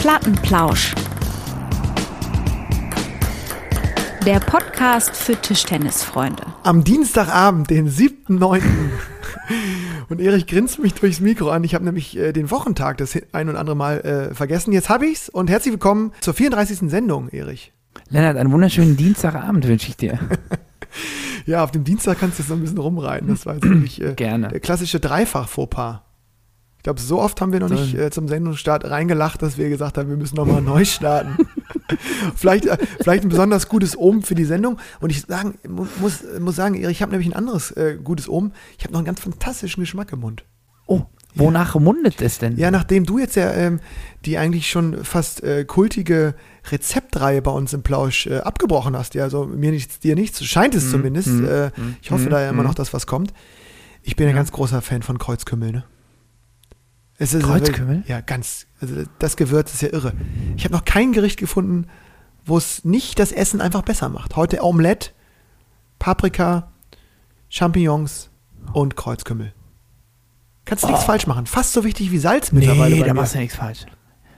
Plattenplausch. Der Podcast für Tischtennisfreunde. Am Dienstagabend, den 7.9. Und Erich grinst mich durchs Mikro an. Ich habe nämlich äh, den Wochentag das ein und andere Mal äh, vergessen. Jetzt habe ich's und herzlich willkommen zur 34. Sendung, Erich. Lennart, einen wunderschönen Dienstagabend wünsche ich dir. ja, auf dem Dienstag kannst du jetzt noch ein bisschen rumreiten. Das war jetzt wirklich äh, Gerne. der klassische Dreifach-Fauxpas. Ich glaube, so oft haben wir noch nicht äh, zum Sendungsstart reingelacht, dass wir gesagt haben, wir müssen nochmal neu starten. vielleicht, äh, vielleicht ein besonders gutes Ohm für die Sendung. Und ich sagen, mu- muss, muss sagen, ich habe nämlich ein anderes äh, gutes Ohm. Ich habe noch einen ganz fantastischen Geschmack im Mund. Oh, wonach mundet es denn? Ja, nachdem du jetzt ja ähm, die eigentlich schon fast äh, kultige Rezeptreihe bei uns im Plausch äh, abgebrochen hast, ja, also mir nichts, dir nichts, scheint es Mhm, zumindest. mhm, äh, mhm, ich hoffe mhm, da ja immer mhm. noch, dass was kommt. Ich bin ein Ja. ganz großer Fan von Kreuzkümmel, ne? Es ist Kreuzkümmel? Ja, ganz. Also das Gewürz ist ja irre. Ich habe noch kein Gericht gefunden, wo es nicht das Essen einfach besser macht. Heute Omelette, Paprika, Champignons und Kreuzkümmel. Kannst nichts falsch machen. Fast so wichtig wie Salz mittlerweile. Oh. nee, da machst du nichts falsch.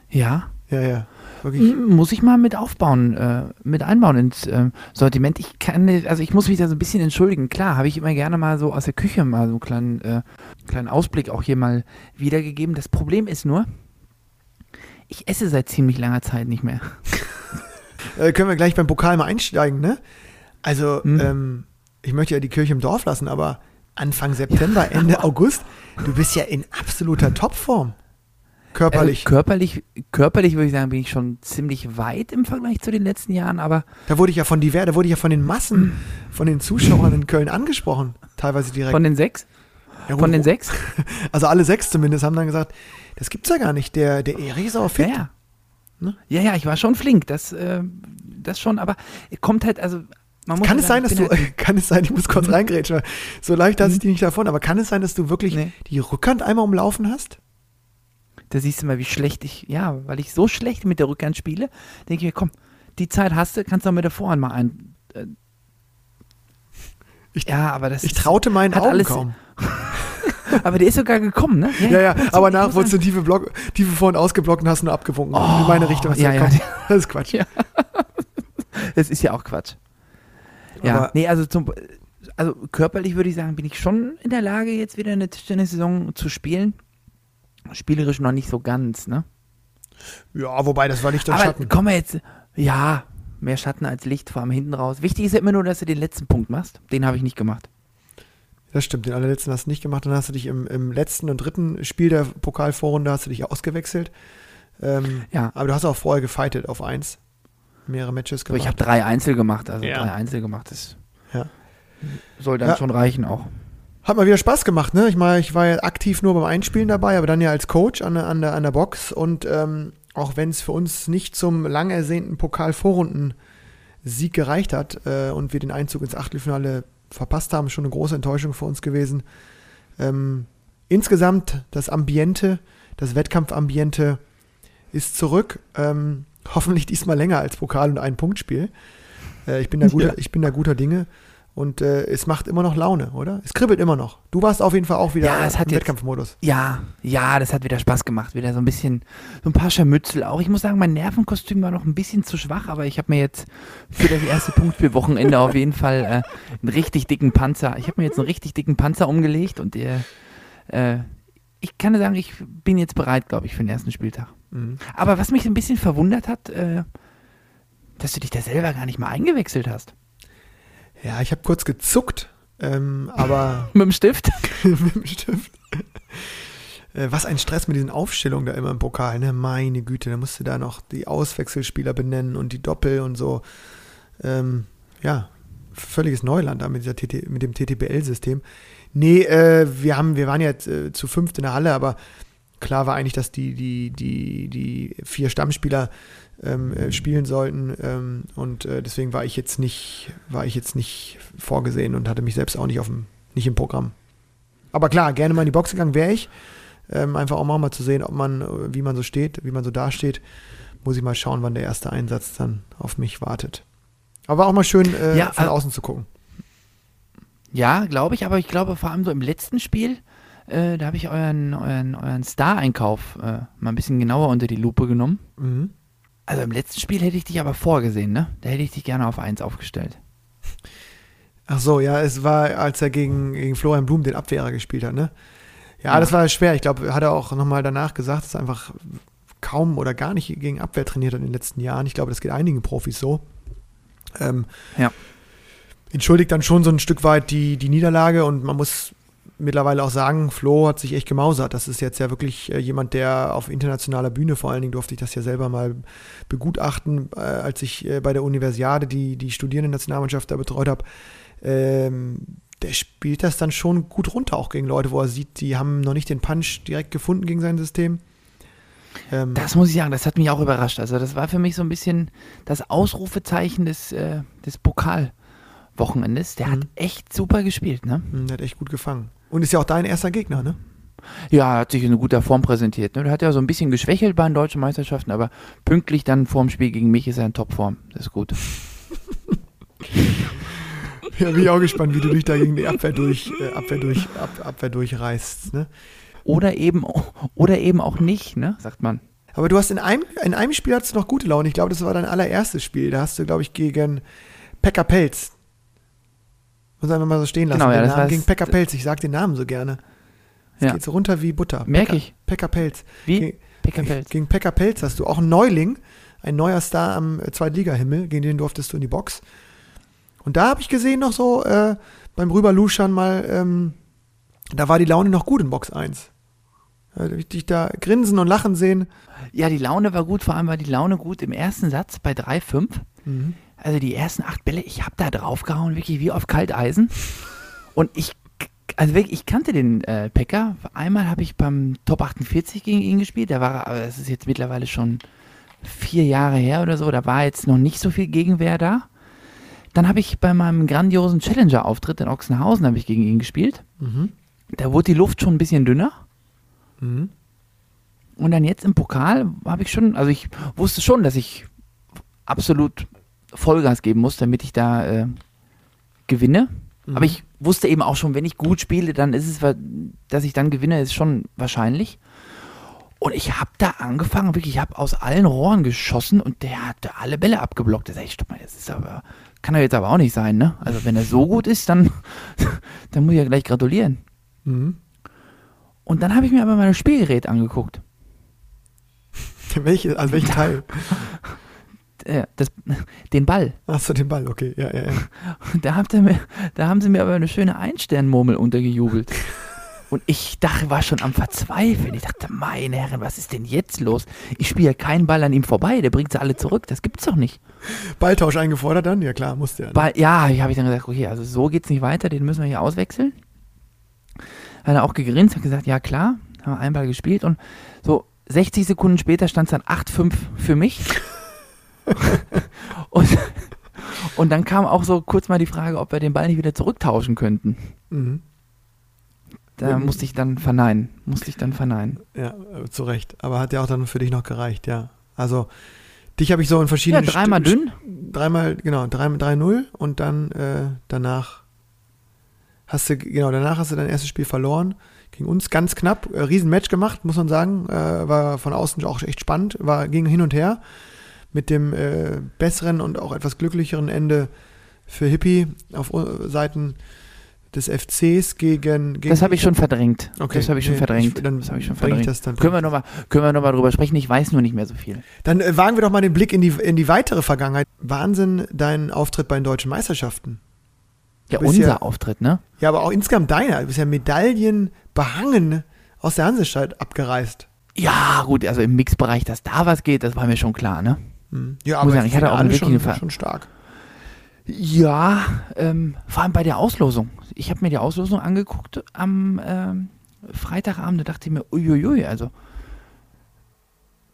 Ja, Ja, ja. Wirklich. muss ich mal mit aufbauen, äh, mit einbauen ins äh, Sortiment. Ich kann, also ich muss mich da so ein bisschen entschuldigen. Klar, habe ich immer gerne mal so aus der Küche mal so einen kleinen, äh, kleinen Ausblick auch hier mal wiedergegeben. Das Problem ist nur, ich esse seit ziemlich langer Zeit nicht mehr. Äh, können wir gleich beim Pokal mal einsteigen, ne? Also, Hm. ähm, ich möchte ja die Kirche im Dorf lassen, aber Anfang September, Ende August, du bist ja in absoluter Topform. Körperlich. Also körperlich, körperlich würde ich sagen, bin ich schon ziemlich weit im Vergleich zu den letzten Jahren, aber da wurde ich ja von diver, da wurde ich ja von den Massen, von den Zuschauern in Köln angesprochen. Teilweise direkt. von den sechs? Ja, Von den sechs? Also alle sechs zumindest haben dann gesagt, das gibt's ja gar nicht. Der, der Erich ist aber fit. Ja, ja. Ne? Ja, ja, ich war schon flink, das, äh, das schon, aber kommt halt, also man muss Kann ja es sein, dass du, halt- kann es sein, ich muss kurz Mhm. reingrätschen, so leicht lasse ich die nicht davon, aber kann es sein, dass du wirklich Nee. die Rückhand einmal umlaufen hast? Da siehst du mal, wie schlecht ich, ja, weil ich so schlecht mit der Rückhand spiele, denke ich mir, komm, die Zeit hast du, kannst du auch mit der Vorhand mal ein. Äh, Ich- ja, aber das Ich traute meinen Augen alles- kaum. Aber der ist sogar gekommen, ne? Ja, ja, muss- aber nach wurdest du tiefe, Block, tiefe vor- und ausgeblockt und hast nur abgewunken. in meine Richtung hast du Oh, ja, ja. komm, Das ist Quatsch. Ja. Das ist ja auch Quatsch. Ja, Aber- nee, also zum, also körperlich würde ich sagen, bin ich schon in der Lage, jetzt wieder eine Tischtennis-Saison zu spielen. Spielerisch noch nicht so ganz, ne? Ja, wobei, das war Licht und Aber Schatten. wir jetzt, ja, mehr Schatten als Licht, vor allem hinten raus. Wichtig ist ja immer nur, dass du den letzten Punkt machst. Den habe ich nicht gemacht. Das stimmt, den allerletzten hast du nicht gemacht. Dann hast du dich im, im letzten und dritten Spiel der Pokalvorrunde hast du dich ausgewechselt. Ähm, Ja. aber du hast auch vorher gefightet auf eins. Mehrere Matches Aber ich gemacht. habe drei Einzel gemacht, also Ja. drei Einzel gemacht. Das Ja. soll dann Ja. schon reichen auch. Hat mal wieder Spaß gemacht, ne? Ich meine, ich war ja aktiv nur beim Einspielen dabei, aber dann ja als Coach an, der- an, der, an der Box. Und ähm, auch wenn es für uns nicht zum lang ersehnten Pokal-Vorrunden-Sieg gereicht hat äh, und wir den Einzug ins Achtelfinale verpasst haben, schon eine große Enttäuschung für uns gewesen. Ähm, insgesamt das Ambiente, das Wettkampfambiente ist zurück. Ähm, hoffentlich diesmal länger als Pokal und ein Punktspiel. Äh, ich, bin da guter, Ja. ich bin da guter Dinge. Und äh, es macht immer noch Laune, oder? Es kribbelt immer noch. Du warst auf jeden Fall auch wieder Ja, es hat im jetzt- Wettkampfmodus. Ja, ja, das hat wieder Spaß gemacht. Wieder so ein bisschen, so ein paar Scharmützel auch. Ich muss sagen, mein Nervenkostüm war noch ein bisschen zu schwach, aber ich habe mir jetzt für das erste Punktspielwochenende auf jeden Fall äh, einen richtig dicken Panzer. Ich habe mir jetzt einen richtig dicken Panzer umgelegt und äh, äh, ich kann sagen, ich bin jetzt bereit, glaube ich, für den ersten Spieltag. Mhm. Aber was mich ein bisschen verwundert hat, äh, dass du dich da selber gar nicht mal eingewechselt hast. Ja, ich habe kurz gezuckt, ähm, aber Mit dem Stift? mit dem Stift. Äh, was ein Stress mit diesen Aufstellungen da immer im Pokal, ne? Meine Güte, da musst du da noch die Auswechselspieler benennen und die Doppel und so. Ähm, ja, völliges Neuland da mit, dieser TT, mit dem TTBL-System. Nee, äh, wir, haben, wir waren jetzt äh, zu fünft in der Halle, aber klar war eigentlich, dass die, die, die, die vier Stammspieler ähm, äh, spielen sollten. Ähm, und äh, deswegen war ich jetzt nicht, war ich jetzt nicht vorgesehen und hatte mich selbst auch nicht auf dem, nicht im Programm. Aber klar, gerne mal in die Box gegangen wäre ich. Ähm, einfach auch mal, mal zu sehen, ob man, äh, wie man so steht, wie man so dasteht. Muss ich mal schauen, wann der erste Einsatz dann auf mich wartet. Aber war auch mal schön, äh, Ja, von äh, außen zu gucken. Ja, glaube ich, aber ich glaube vor allem so im letzten Spiel Äh, da habe ich euren, euren, euren Star-Einkauf äh, mal ein bisschen genauer unter die Lupe genommen. Mhm. Also im letzten Spiel hätte ich dich aber vorgesehen, ne? Da hätte ich dich gerne auf 1 aufgestellt. Ach so, ja, es war, als er gegen, gegen Florian Blum den Abwehrer gespielt hat, ne? Ja, Ja. das war schwer. Ich glaube, hat er auch nochmal danach gesagt, dass er einfach kaum oder gar nicht gegen Abwehr trainiert hat in den letzten Jahren. Ich glaube, das geht einigen Profis so. Ähm, Ja. Entschuldigt dann schon so ein Stück weit die, die Niederlage und man muss mittlerweile auch sagen, Flo hat sich echt gemausert. Das ist jetzt ja wirklich äh, jemand, der auf internationaler Bühne, vor allen Dingen durfte ich das ja selber mal begutachten, äh, als ich äh, bei der Universiade die, die Studierendennationalmannschaft da betreut habe. Ähm, der spielt das dann schon gut runter, auch gegen Leute, wo er sieht, die haben noch nicht den Punch direkt gefunden gegen sein System. Ähm, Das muss ich sagen, das hat mich auch überrascht. Also das war für mich so ein bisschen das Ausrufezeichen des, äh, des Pokalwochenendes. Der hat Mhm. echt super gespielt, ne? mh, der hat echt gut gefangen. Und ist ja auch dein erster Gegner, ne? Ja, hat sich in guter Form präsentiert. Ne? Der hat ja so ein bisschen geschwächelt bei den deutschen Meisterschaften, aber pünktlich dann vorm Spiel gegen mich ist er in Topform. Das ist gut. Ja, bin ich auch gespannt, wie du dich da gegen die Abwehr durch, äh, Abwehr durch, Ab, Abwehr durchreißt, ne? Oder eben, oder eben auch nicht, ne? Sagt man. Aber du hast in einem, in einem Spiel hattest du noch gute Laune. Ich glaube, das war dein allererstes Spiel. Da hast du, glaube ich, gegen Pekka Pelz. Muss einfach mal so stehen lassen. Genau, ja, den das Namen gegen Pekka Pelz. Ich sag den Namen so gerne. Es Ja. geht so runter wie Butter. Merk Pekka- ich. Pekka Pelz. Wie? Ge- Pickerpelz. Gegen Pekka Pelz hast du auch einen Neuling, ein neuer Star am äh, Zweitligahimmel, gegen den durftest du in die Box. Und da habe ich gesehen noch so äh, beim Rüberluschern mal, ähm, da war die Laune noch gut in Box 1. Da hab ich dich da grinsen und lachen sehen. Ja, die Laune war gut, vor allem war die Laune gut im ersten Satz bei 3-5. Mhm. Also die ersten acht Bälle, ich habe da draufgehauen, wirklich wie auf Kalteisen. Und ich, also wirklich, ich kannte den äh, Pekka. Einmal habe ich beim Top 48 gegen ihn gespielt. Da war, aber das ist jetzt mittlerweile schon vier Jahre her oder so. Da war jetzt noch nicht so viel Gegenwehr da. Dann habe ich bei meinem grandiosen Challenger-Auftritt in Ochsenhausen habe ich gegen ihn gespielt. Mhm. Da wurde die Luft schon ein bisschen dünner. Mhm. Und dann jetzt im Pokal habe ich schon, also ich wusste schon, dass ich absolut Vollgas geben muss, damit ich da äh, gewinne. Mhm. Aber ich wusste eben auch schon, wenn ich gut spiele, dann ist es, dass ich dann gewinne, ist schon wahrscheinlich. Und ich habe da angefangen, wirklich, ich habe aus allen Rohren geschossen und der hat da alle Bälle abgeblockt. Da sag ich, stopp mal, das ist aber, kann er jetzt aber auch nicht sein, ne? Also wenn er so gut ist, dann, dann muss ich ja gleich gratulieren. Mhm. Und dann habe ich mir aber mein Spielgerät angeguckt. Welche, also welchen Teil? Äh, das, den Ball. Achso, den Ball, okay. Ja, ja, ja. Da, habt ihr mir, da haben sie mir aber eine schöne Einsternmurmel untergejubelt. Und ich dachte, war schon am Verzweifeln. Ich dachte, meine Herren, was ist denn jetzt los? Ich spiele ja keinen Ball an ihm vorbei, der bringt sie alle zurück. Das gibt's doch nicht. Balltausch eingefordert dann? Ja, klar, musste ja. Ne? Ja, ich habe ich dann gesagt, okay, also so geht's nicht weiter, den müssen wir hier auswechseln. Hat er auch gegrinst, hat gesagt, ja klar, haben wir einen Ball gespielt und so 60 Sekunden später stand es dann 8-5 für mich. und, und dann kam auch so kurz mal die Frage, ob wir den Ball nicht wieder zurücktauschen könnten. Mhm. Da Mhm. musste ich dann verneinen. Musste ich dann verneinen. Ja, äh, zu Recht. Aber hat ja auch dann für dich noch gereicht, ja. Also, dich habe ich so in Ja, verschiedenen. dreimal St- dünn. Dreimal, genau, 3-0 und dann äh, danach hast du, genau, danach hast du dein erstes Spiel verloren. Gegen uns ganz knapp, äh, Riesenmatch gemacht, muss man sagen. Äh, war von außen auch echt spannend, war ging hin und her. Mit dem äh, besseren und auch etwas glücklicheren Ende für Hippie auf äh, Seiten des FCs gegen. gegen Das habe ich schon verdrängt. Okay, das habe ich schon nee, verdrängt. ich- dann das habe ich schon ich verdrängt. das dann- können wir nochmal noch mal drüber sprechen? Ich weiß nur nicht mehr so viel. Dann äh, wagen wir doch mal den Blick in die, in die weitere Vergangenheit. Wahnsinn, dein Auftritt bei den deutschen Meisterschaften. Ja, unser ja- Auftritt, ne? Ja, aber auch insgesamt deiner. Du bist ja Medaillen behangen aus der Hansestadt abgereist. Ja, gut, also im Mixbereich, dass da was geht, das war mir schon klar, ne? Hm. Ja, Muss sagen, ich hatte auch wirklich schon, schon stark. Ja, ähm, vor allem bei der Auslosung. Ich habe mir die Auslosung angeguckt am ähm, Freitagabend und dachte mir, uiuiui, also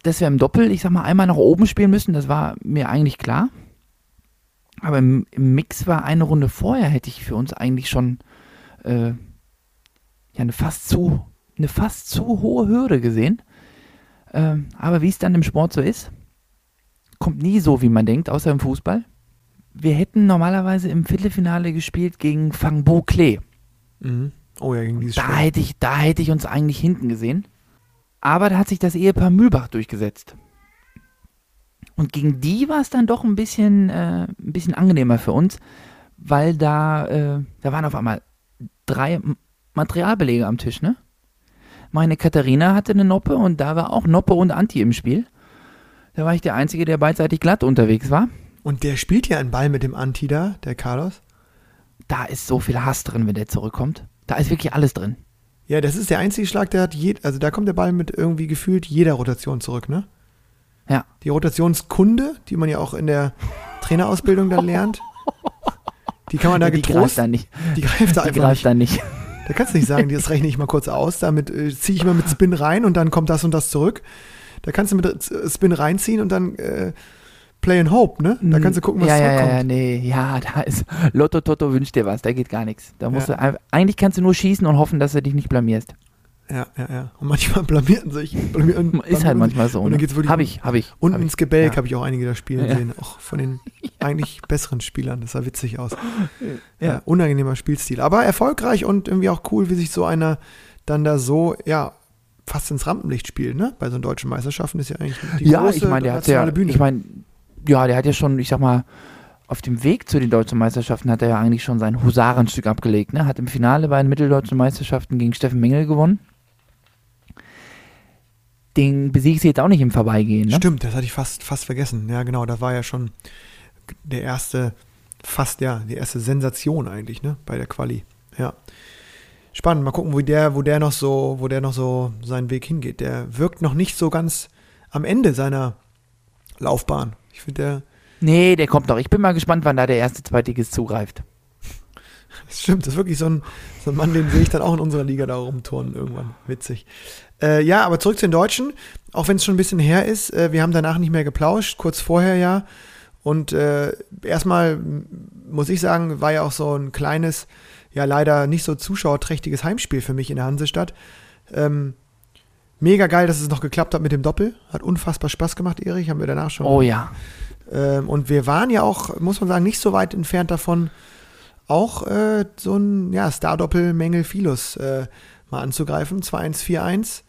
dass wir im Doppel, ich sag mal, einmal nach oben spielen müssen, das war mir eigentlich klar. Aber im, im Mix war eine Runde vorher, hätte ich für uns eigentlich schon äh, ja, eine fast zu, eine fast zu hohe Hürde gesehen. Ähm, aber wie es dann im Sport so ist, kommt nie so, wie man denkt, außer im Fußball. Wir hätten normalerweise im Viertelfinale gespielt gegen Fangbo Klee. Mhm. Oh ja, gegen dieses Da Spiel. hätte, ich, da hätte ich uns eigentlich hinten gesehen. Aber da hat sich das Ehepaar Mühlbach durchgesetzt. Und gegen die war es dann doch ein bisschen, äh, ein bisschen angenehmer für uns, weil da, äh, da waren auf einmal drei Materialbelege am Tisch, ne? Meine Katharina hatte eine Noppe und da war auch Noppe und Anti im Spiel. Da war ich der Einzige, der beidseitig glatt unterwegs war. Und der spielt ja einen Ball mit dem Anti da, der Carlos. Da ist so viel Hass drin, wenn der zurückkommt. Da ist wirklich alles drin. Ja, das ist der einzige Schlag, der hat je, also da kommt der Ball mit irgendwie gefühlt jeder Rotation zurück, ne? Ja. Die Rotationskunde, die man ja auch in der Trainerausbildung dann lernt, die kann man da die greift getrost, da nicht. die greift da Die einfach greift nicht. da nicht. Da kannst du nicht sagen, das rechne ich mal kurz aus, damit äh, ziehe ich mal mit Spin rein und dann kommt das und das zurück. Da kannst du mit äh, Spin reinziehen und dann äh, Play and Hope, ne? Da kannst du gucken, was ja, ja, zurückkommt. ja, nee, ja, da ist Lotto Toto wünscht dir was, da geht gar nichts. Da musst Ja. du eigentlich kannst du nur schießen und hoffen, dass du dich nicht blamierst. Ja, ja, ja. Und manchmal blamierten sich. Blamieren, Ist blamieren halt manchmal so. Und dann Ne? geht's wirklich Hab um- ich, hab ich. Und hab ich. ins Gebälk Ja. habe ich auch einige da spielen Ja. sehen, auch von den eigentlich besseren Spielern. Das sah witzig aus. Ja. Ja. unangenehmer Spielstil. Aber erfolgreich und irgendwie auch cool, wie sich so einer dann da so, ja, fast ins Rampenlicht spielt, ne? Bei so deutschen Meisterschaften ist ja eigentlich die ja, große ich meine, der hat ja, Bühne. ich meine, ja, der hat ja schon, ich sag mal, auf dem Weg zu den deutschen Meisterschaften hat er ja eigentlich schon sein Husarenstück abgelegt, ne? Hat im Finale bei den mitteldeutschen Meisterschaften gegen Steffen Mengel gewonnen. Den besiegst du jetzt auch nicht im Vorbeigehen, ne? Stimmt, das hatte ich fast, fast vergessen. Ja, genau, da war ja schon der erste, fast ja, die erste Sensation eigentlich, ne? Bei der Quali. Ja. Spannend, mal gucken, wo der, wo der noch so, wo der noch so seinen Weg hingeht. Der wirkt noch nicht so ganz am Ende seiner Laufbahn. Ich finde, der, Nee, der kommt noch. Ich bin mal gespannt, wann da der erste Zweitligist zugreift. das stimmt, das ist wirklich so ein, so ein Mann, den sehe ich dann auch in unserer Liga da rumturnen irgendwann. Witzig. Äh, ja, aber zurück zu den Deutschen, auch wenn es schon ein bisschen her ist. Äh, wir haben danach nicht mehr geplauscht, kurz vorher ja. Und äh, erstmal muss ich sagen, war ja auch so ein kleines, ja leider nicht so zuschauerträchtiges Heimspiel für mich in der Hansestadt. Ähm, mega geil, dass es noch geklappt hat mit dem Doppel. Hat unfassbar Spaß gemacht, Erich. Haben wir danach schon Oh ja. ähm, und wir waren ja auch, muss man sagen, nicht so weit entfernt davon, auch äh, so ein ja, Star-Doppel Mängel Philos äh, mal anzugreifen. 2-1-4-1.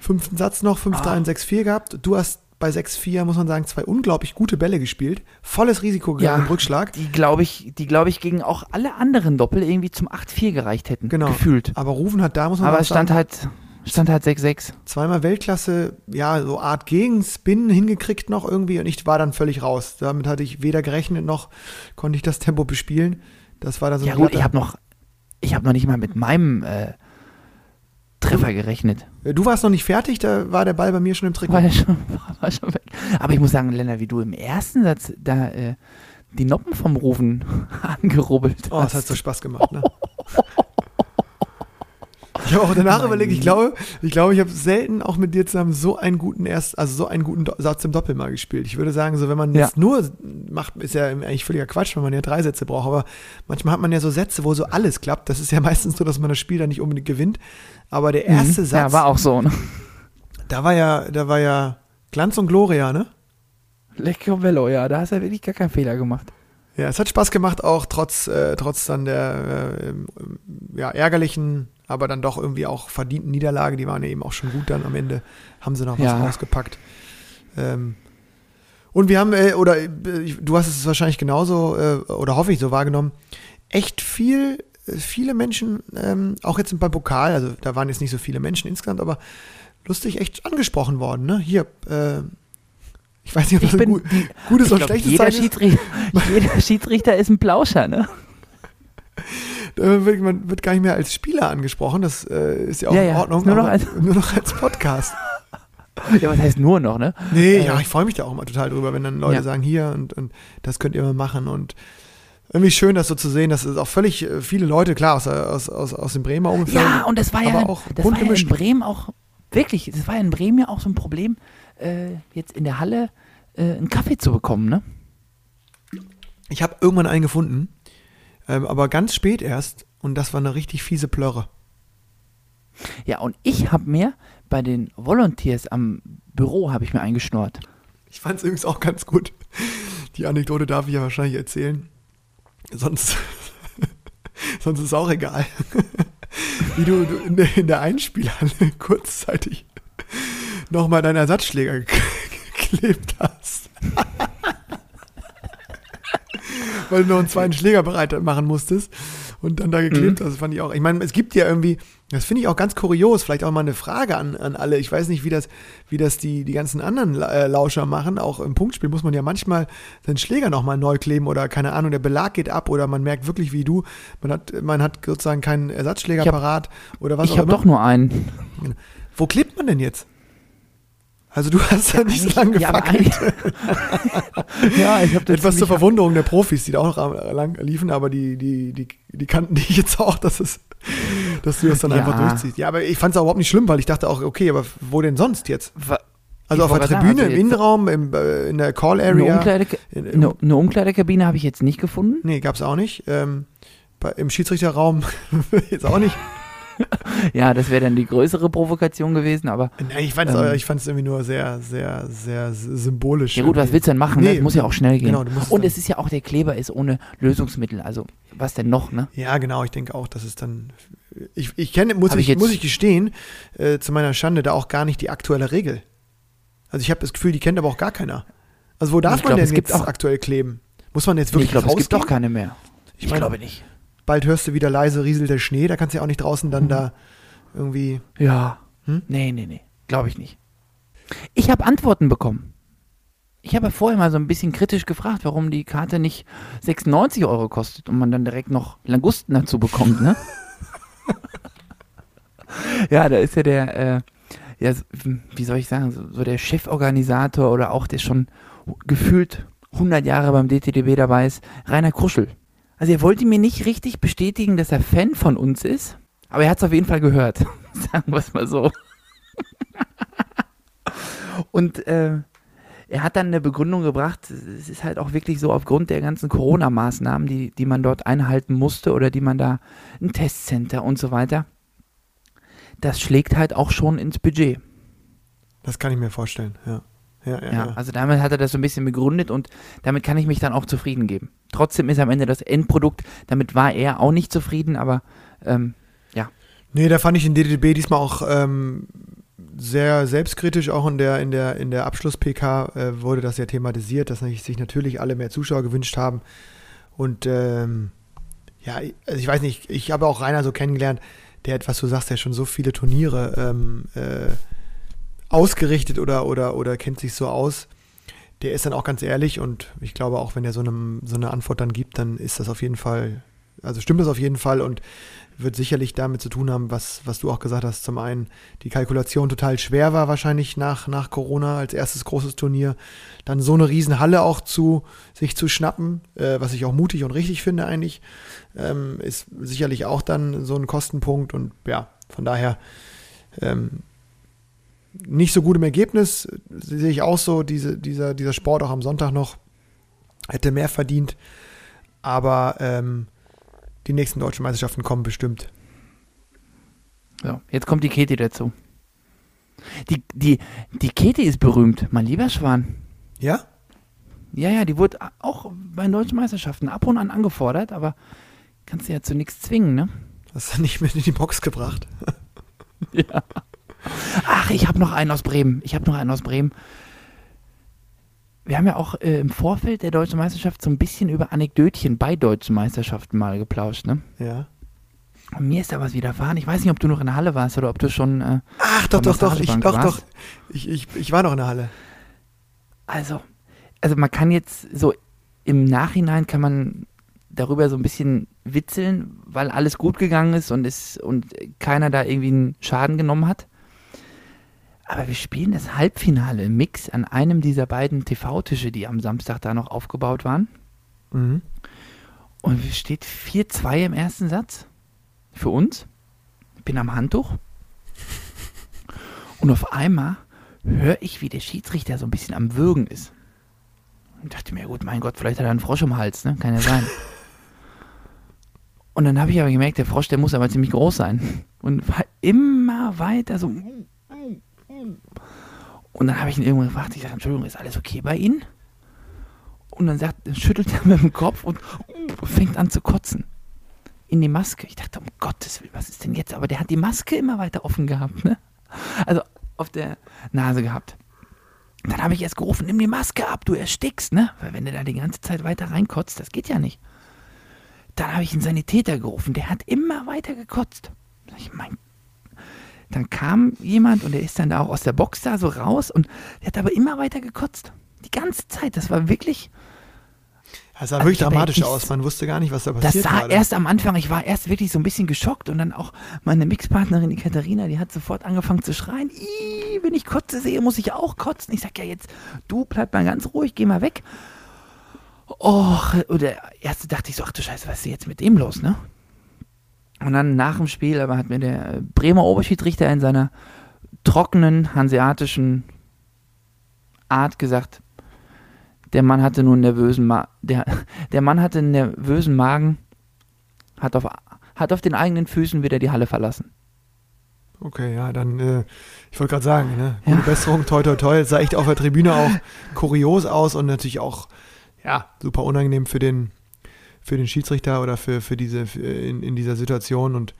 Fünften Satz noch, 5-3 und 6-4 gehabt. Du hast bei 6-4, muss man sagen, zwei unglaublich gute Bälle gespielt. Volles Risiko gegangen Ja. im Rückschlag. Die glaube ich, die glaube ich gegen auch alle anderen Doppel irgendwie zum 8-4 gereicht hätten. Genau. Gefühlt. Aber Rufen hat da, muss man Aber auch es stand sagen, halt, stand halt 6-6. zweimal Weltklasse, ja, so Art Gegenspin hingekriegt noch irgendwie und ich war dann völlig raus. Damit hatte ich weder gerechnet noch konnte ich das Tempo bespielen. Das war dann so Ja ein gut, ich habe noch, ich habe noch nicht mal mit meinem äh, Treffer gerechnet. Du warst noch nicht fertig, da war der Ball bei mir schon im Trikot. War, schon, war schon weg. Aber ich muss sagen, Lennart, wie du im ersten Satz da äh, die Noppen vom Rufen angerubbelt Oh, das hast. hat so Spaß gemacht, ne? Ich habe auch danach überlegt, ich glaube, ich glaube, ich habe selten auch mit dir zusammen so einen guten erst, also so einen guten Do Satz im Doppel mal gespielt. Ich würde sagen, so wenn man Ja. jetzt nur macht, ist ja eigentlich völliger Quatsch, wenn man ja drei Sätze braucht. Aber manchmal hat man ja so Sätze, wo so alles klappt. Das ist ja meistens so, dass man das Spiel dann nicht unbedingt gewinnt. Aber der erste Mhm. Satz, Ja, war auch so. Ne? da war ja, da war ja Glanz und Gloria, ne? Lecco Bello, ja, da hast du wirklich gar keinen Fehler gemacht. Ja, es hat Spaß gemacht, auch trotz, äh, trotz dann der äh, ja, ärgerlichen, aber dann doch irgendwie auch verdienten Niederlage. Die waren ja eben auch schon gut dann am Ende, haben sie noch was Ja. rausgepackt. Ähm, und wir haben, äh, oder äh, du hast es wahrscheinlich genauso, äh, oder hoffe ich so wahrgenommen, echt viel, äh, viele Menschen, ähm, auch jetzt beim Pokal, also da waren jetzt nicht so viele Menschen insgesamt, aber lustig echt angesprochen worden. Ne? Hier, äh, ich weiß nicht, ob Ich das ein bin- gut, gutes oder schlechtes jeder, Zeichen ist. Jeder Schiedsrichter ist ein Plauscher, ne? Wird, man wird gar nicht mehr als Spieler angesprochen. Das äh, ist ja auch Ja, in ja. Ordnung. Nur noch als- nur noch als Podcast. Ja, was heißt nur noch, ne? Nee, Äh. ja, ich freue mich da auch immer total drüber, wenn dann Leute Ja. sagen, hier und, und das könnt ihr mal machen. Und irgendwie schön, das so zu sehen, dass es auch völlig äh, viele Leute, klar, aus, aus, aus, aus dem Bremer Umfeld. Ja, und das war ja, auch das war ja in. Bremen auch, wirklich, das war ja in Bremen ja auch so ein Problem, äh, jetzt in der Halle äh, einen Kaffee zu bekommen, ne? Ich habe irgendwann einen gefunden, ähm, aber ganz spät erst. Und das war eine richtig fiese Plörre. Ja, und ich habe mir bei den Volunteers am Büro habe ich mir eingeschnort. Ich fand es übrigens auch ganz gut. Die Anekdote darf ich ja wahrscheinlich erzählen. Sonst, sonst ist auch egal. wie du, du in, der, in der Einspielhalle kurzzeitig nochmal deinen Ersatzschläger geklebt hast. Weil du noch einen zweiten Schläger bereit machen musstest und dann da geklebt Mhm. hast, fand ich auch. Ich meine, es gibt ja irgendwie, das finde ich auch ganz kurios, vielleicht auch mal eine Frage an, an alle. Ich weiß nicht, wie das, wie das die, die ganzen anderen äh, Lauscher machen. Auch im Punktspiel muss man ja manchmal seinen Schläger nochmal neu kleben oder keine Ahnung, der Belag geht ab oder man merkt wirklich wie du, man hat, man hat sozusagen keinen Ersatzschläger Ich hab- parat oder was ich auch habe immer. doch nur einen. Wo klebt man denn jetzt? Also du hast ja, nicht so lange gefackelt. ja, ich habe Etwas zur Verwunderung der Profis, die da auch noch lang liefen, aber die, die, die, die kannten dich jetzt auch, dass, es, dass du das dann Ja. einfach durchziehst. Ja, aber ich fand es auch überhaupt nicht schlimm, weil ich dachte auch, okay, aber wo denn sonst jetzt? Also Ich auf der Tribüne, im also jetzt- Innenraum, im, äh, in der Call Eine, Area. Umkleide, In, im, eine, eine Umkleidekabine habe ich jetzt nicht gefunden. nee, gab es auch nicht. Ähm, bei, Im Schiedsrichterraum jetzt auch nicht. Ja, das wäre dann die größere Provokation gewesen, aber Nein, ich fand es Ähm. ich irgendwie nur sehr, sehr, sehr symbolisch. ja gut, was irgendwie. willst du denn machen? Nee, ne? Das muss ja auch schnell gehen. genau, Und es ist ja auch, der Kleber ist ohne Lösungsmittel, also was denn noch, ne? Ja, genau, ich denke auch, dass es dann. Ich, ich kenne, muss Hab ich, muss ich gestehen, äh, zu meiner Schande, da auch gar nicht die aktuelle Regel. Also ich habe das Gefühl, die kennt aber auch gar keiner. Also wo darf Ich man glaub, denn jetzt auch- aktuell kleben? Muss man jetzt Nee, wirklich ich glaube, es gibt doch keine mehr. Ich Ich, meine- glaube nicht. Bald hörst du wieder leise rieselt der Schnee, da kannst du ja auch nicht draußen dann Mhm. da irgendwie. Ja. Hm? Nee, nee, nee. Glaube ich nicht. Ich habe Antworten bekommen. Ich habe vorher mal so ein bisschen kritisch gefragt, warum die Karte nicht 96 Euro kostet und man dann direkt noch Langusten dazu bekommt, ne? ja, da ist ja der, äh, ja, wie soll ich sagen, so, so der Cheforganisator oder auch der schon gefühlt 100 Jahre beim DTDB dabei ist, Rainer Kruschel. Also er wollte mir nicht richtig bestätigen, dass er Fan von uns ist, aber er hat es auf jeden Fall gehört. Sagen wir es mal so. Und äh, er hat dann eine Begründung gebracht, es ist halt auch wirklich so aufgrund der ganzen Corona-Maßnahmen, die, die man dort einhalten musste oder die man da, ein Testcenter und so weiter, das schlägt halt auch schon ins Budget. Das kann ich mir vorstellen, ja. Ja, ja, Ja, ja. also damit hat er das so ein bisschen begründet und damit kann ich mich dann auch zufrieden geben. Trotzdem ist am Ende das Endprodukt, damit war er auch nicht zufrieden, aber ähm, Nee, da fand ich den DDB diesmal auch ähm, sehr selbstkritisch. Auch in der, in der, in der Abschluss-PK äh, wurde das ja thematisiert, dass sich natürlich alle mehr Zuschauer gewünscht haben. Und ähm, ja, also ich weiß nicht, ich habe auch Rainer so kennengelernt, der hat, was du sagst, der schon so viele Turniere ähm, äh, ausgerichtet oder, oder, oder kennt sich so aus. Der ist dann auch ganz ehrlich und ich glaube auch, wenn er so eine, so eine Antwort dann gibt, dann ist das auf jeden Fall, also stimmt das auf jeden Fall und wird sicherlich damit zu tun haben, was, was du auch gesagt hast. Zum einen die Kalkulation total schwer war wahrscheinlich nach, nach Corona als erstes großes Turnier. Dann so eine Riesenhalle auch zu sich zu schnappen, äh, was ich auch mutig und richtig finde eigentlich, ähm, ist sicherlich auch dann so ein Kostenpunkt und ja, von daher ähm, nicht so gut im Ergebnis, sehe ich auch so, diese, dieser, dieser Sport auch am Sonntag noch hätte mehr verdient, aber ähm, die nächsten deutschen Meisterschaften kommen bestimmt. so, jetzt kommt die Keti dazu. Die, die, die Keti ist berühmt, mein lieber Schwan. Ja? Ja, ja, die wurde auch bei den deutschen Meisterschaften ab und an angefordert, aber kannst du ja zu nichts zwingen, ne? Hast du nicht mit in die Box gebracht? Ja. Ach, ich habe noch einen aus Bremen. Ich habe noch einen aus Bremen. Wir haben ja auch äh, im Vorfeld der deutschen Meisterschaft so ein bisschen über Anekdötchen bei deutschen Meisterschaften mal geplauscht, ne? Ja. Und mir ist da was widerfahren. Ich weiß nicht, ob du noch in der Halle warst oder ob du schon. Äh, Ach, doch, doch, doch, ich, doch, warst? doch. Ich, ich, ich war noch in der Halle. also, also man kann jetzt so im Nachhinein kann man darüber so ein bisschen witzeln, weil alles gut gegangen ist und es und keiner da irgendwie einen Schaden genommen hat. Aber wir spielen das Halbfinale im Mix an einem dieser beiden TV-Tische, die am Samstag da noch aufgebaut waren. Mhm. Und es steht 4-2 im ersten Satz für uns. Ich bin am Handtuch. Und auf einmal höre ich, wie der Schiedsrichter so ein bisschen am Würgen ist. Und dachte mir, gut, mein Gott, vielleicht hat er einen Frosch im Hals, ne? Kann ja sein. Und dann habe ich aber gemerkt, der Frosch, der muss aber ziemlich groß sein. Und war immer weiter so. Und dann habe ich ihn irgendwann gefragt, ich sage, Entschuldigung, ist alles okay bei Ihnen? Und dann sagt, schüttelt er mit dem Kopf und fängt an zu kotzen. in die Maske. Ich dachte, um Gottes Willen, was ist denn jetzt? Aber der hat die Maske immer weiter offen gehabt, ne? Also auf der Nase gehabt. Dann habe ich erst gerufen, nimm die Maske ab, du erstickst, ne? Weil wenn du da die ganze Zeit weiter reinkotzt, das geht ja nicht. Dann habe ich einen Sanitäter gerufen, der hat immer weiter gekotzt. Ich mein, dann kam jemand und der ist dann da auch aus der Box da so raus und der hat aber immer weiter gekotzt. Die ganze Zeit. Das war wirklich. Das sah Also wirklich dramatisch aus. Man wusste gar nicht, was da Das passiert sah gerade. erst am Anfang, ich war erst wirklich so ein bisschen geschockt und dann auch meine Mixpartnerin, die Katharina, die hat sofort angefangen zu schreien. Ih, wenn ich Kotze sehe, muss ich auch kotzen. Ich sag ja jetzt, du bleib mal ganz ruhig, geh mal weg. Och, oder erst dachte ich so, ach du Scheiße, was ist jetzt mit dem los, ne? Und dann nach dem Spiel aber hat mir der Bremer Oberschiedsrichter in seiner trockenen hanseatischen Art gesagt, der Mann hatte nun einen nervösen Ma der, der Mann hatte einen nervösen Magen, hat auf, hat auf den eigenen Füßen wieder die Halle verlassen. Okay, ja, dann, äh, ich wollte gerade sagen, ne? Ja. Gute Besserung, toi, toi, toi. Es sah echt auf der Tribüne auch kurios aus und natürlich auch, ja, super unangenehm für den, für den Schiedsrichter oder für, für diese, für in, in dieser Situation und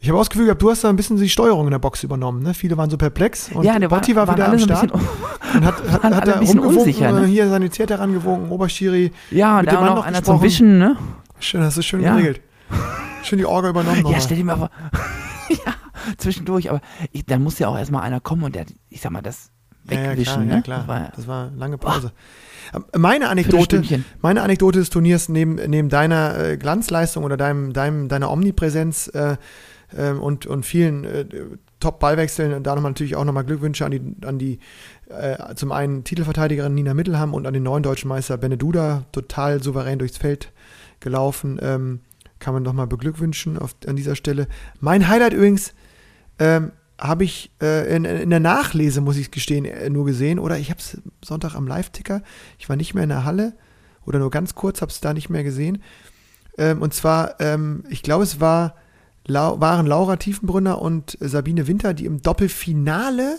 ich habe auch das Gefühl gehabt, du hast da ein bisschen die Steuerung in der Box übernommen, ne? Viele waren so perplex und ja, der war, Botti war waren wieder am Start und hat, hat, hat da rumgewunken, unsicher, ne? äh, hier Sanitäter rangewunken, Oberschiri. ja, mit da war noch einer gesprochen. zum Wischen, ne? Schön, hast du schön Ja. geregelt. Schön die Orga übernommen. Ja, stell dir mal vor. ja, zwischendurch, aber ich, dann muss ja auch erstmal einer kommen und der, ich sag mal, das Ja, ja, wegwischen, klar, ne? ja, klar. Das war, Das war lange Pause. Ähm, Meine Anekdote, meine Anekdote des Turniers neben, neben deiner äh, Glanzleistung oder deinem, deinem, deiner Omnipräsenz äh, ähm, und, und vielen äh, Top-Ballwechseln, da nochmal natürlich auch nochmal Glückwünsche an die, an die äh, zum einen Titelverteidigerin Nina Mittelham und an den neuen deutschen Meister Benne Duda, total souverän durchs Feld gelaufen. Ähm, kann man nochmal beglückwünschen auf, an dieser Stelle. Mein Highlight übrigens ähm, habe ich äh, in, in der Nachlese, muss ich gestehen, äh, nur gesehen. Oder ich habe es Sonntag am Live-Ticker. Ich war nicht mehr in der Halle oder nur ganz kurz, habe es da nicht mehr gesehen. Ähm, und zwar, ähm, ich glaube, es war, Lau waren Laura Tiefenbrunner und äh, Sabine Winter, die im Doppelfinale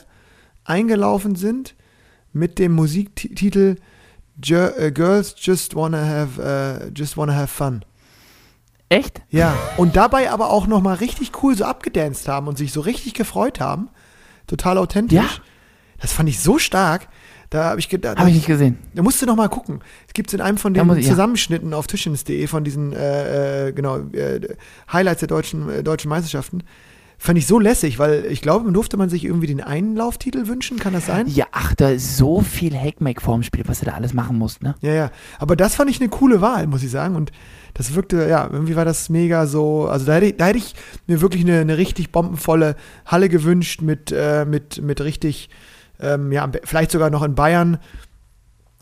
eingelaufen sind mit dem Musiktitel äh, Girls Just Wanna Have, äh, Just Wanna Have Fun. Echt? Ja, und dabei aber auch nochmal richtig cool so abgedanced haben und sich so richtig gefreut haben. Total authentisch. Ja. Das fand ich so stark. Da habe ich gedacht, Habe ich nicht gesehen. da musst du noch mal gucken. Es gibt in einem von den ich- ja. Zusammenschnitten auf tischtennis.de von diesen äh, äh, genau, äh, Highlights der deutschen, äh, deutschen Meisterschaften. Fand ich so lässig, weil ich glaube, durfte man sich irgendwie den Einlauftitel wünschen, kann das sein? Ja, ach, da ist so viel Hackmack vorm Spiel, was du da alles machen musst, ne? Ja, ja. Aber das fand ich eine coole Wahl, muss ich sagen. Und das wirkte, ja, irgendwie war das mega so. Also da hätte ich, da hätte ich mir wirklich eine, eine richtig bombenvolle Halle gewünscht mit, äh, mit, mit richtig, ähm, ja, vielleicht sogar noch in Bayern.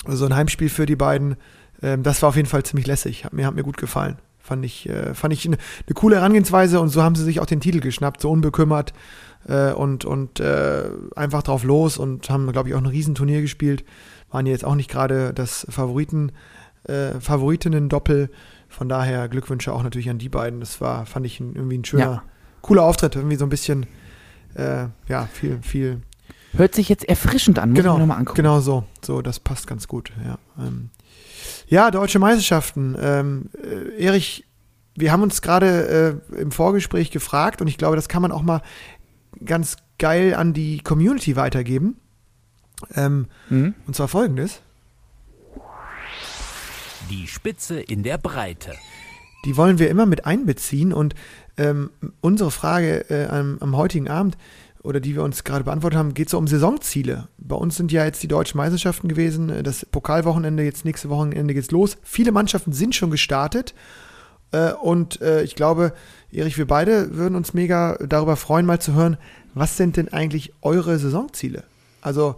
So ein Heimspiel für die beiden. Ähm, das war auf jeden Fall ziemlich lässig. Hat mir, hat mir gut gefallen. Fand ich, äh, fand ich eine, eine coole Herangehensweise und so haben sie sich auch den Titel geschnappt, so unbekümmert äh, und, und äh, einfach drauf los und haben, glaube ich, auch ein Riesenturnier gespielt. Waren jetzt auch nicht gerade das Favoriten, äh, Favoritinnen-Doppel. Von daher Glückwünsche auch natürlich an die beiden. Das war, fand ich irgendwie ein schöner, Ja. cooler Auftritt. Irgendwie so ein bisschen, äh, ja, viel, viel. Hört sich jetzt erfrischend an, muss Genau, ich mir nochmal angucken. genau so. So, das passt ganz gut. Ja, ähm, ja deutsche Meisterschaften. Ähm, äh, Erich, wir haben uns gerade äh, im Vorgespräch gefragt und ich glaube, das kann man auch mal ganz geil an die Community weitergeben. Ähm, Mhm. und zwar folgendes. Die Spitze in der Breite. die wollen wir immer mit einbeziehen. Und ähm, unsere Frage äh, am, am heutigen Abend oder die wir uns gerade beantwortet haben, geht so um Saisonziele. Bei uns sind ja jetzt die deutschen Meisterschaften gewesen, das Pokalwochenende, jetzt nächste Wochenende geht's los. Viele Mannschaften sind schon gestartet. Äh, und äh, ich glaube, Erich, wir beide würden uns mega darüber freuen, mal zu hören, was sind denn eigentlich eure Saisonziele? Also,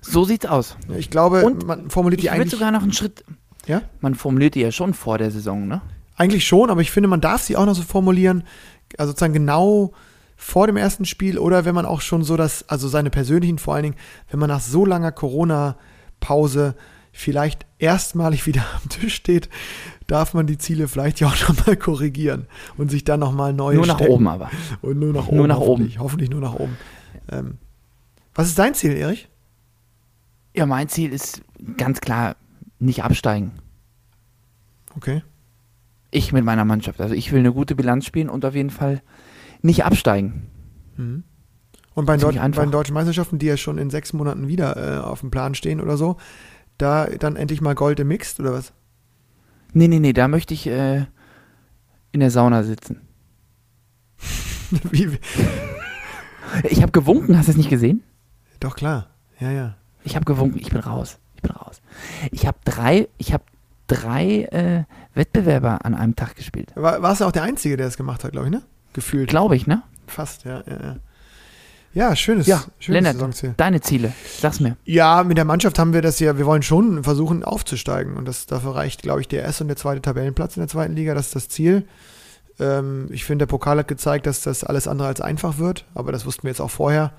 So sieht's aus. ich glaube, Und man formuliert die Ich eigentlich. sogar noch einen Schritt. Ja? Man formuliert die ja schon vor der Saison, ne? Eigentlich schon, aber ich finde, man darf sie auch noch so formulieren, also sozusagen genau vor dem ersten Spiel oder wenn man auch schon so das, also seine persönlichen vor allen Dingen, wenn man nach so langer Corona-Pause vielleicht erstmalig wieder am Tisch steht, darf man die Ziele vielleicht ja auch nochmal korrigieren und sich dann nochmal neu Nur nach stecken. oben aber. Und nur nach oben. Nur nach hoffentlich, Hoffentlich nur nach oben. Ähm, was ist dein Ziel, Erich? Ja, mein Ziel ist ganz klar nicht absteigen. Okay. Ich mit meiner Mannschaft. Also ich will eine gute Bilanz spielen und auf jeden Fall nicht absteigen. Mhm. Und bei Deut bei den deutschen Meisterschaften, die ja schon in sechs Monaten wieder äh, auf dem Plan stehen oder so, da dann endlich mal Gold im Mixed oder was? Nee, nee, nee, da möchte ich äh, in der Sauna sitzen. Wie? Ich habe gewunken, hast du es nicht gesehen? Doch klar, ja, ja. Ich habe gewunken, ich bin raus. Ich bin raus. Ich habe drei, ich habe drei äh, Wettbewerber an einem Tag gespielt. War, warst du auch der Einzige, der es gemacht hat, glaube ich, ne? Gefühlt. Glaube ich, ne? Fast, ja, ja, ja. Ja, schönes, Ja, schönes Lennart, Saisonziel. deine Ziele, sag's mir. Ja, mit der Mannschaft haben wir das ja, wir wollen schon versuchen aufzusteigen und das, dafür reicht, glaube ich, der erste und der zweite Tabellenplatz in der zweiten Liga, das ist das Ziel. Ähm, ich finde, der Pokal hat gezeigt, dass das alles andere als einfach wird, aber das wussten wir jetzt auch vorher.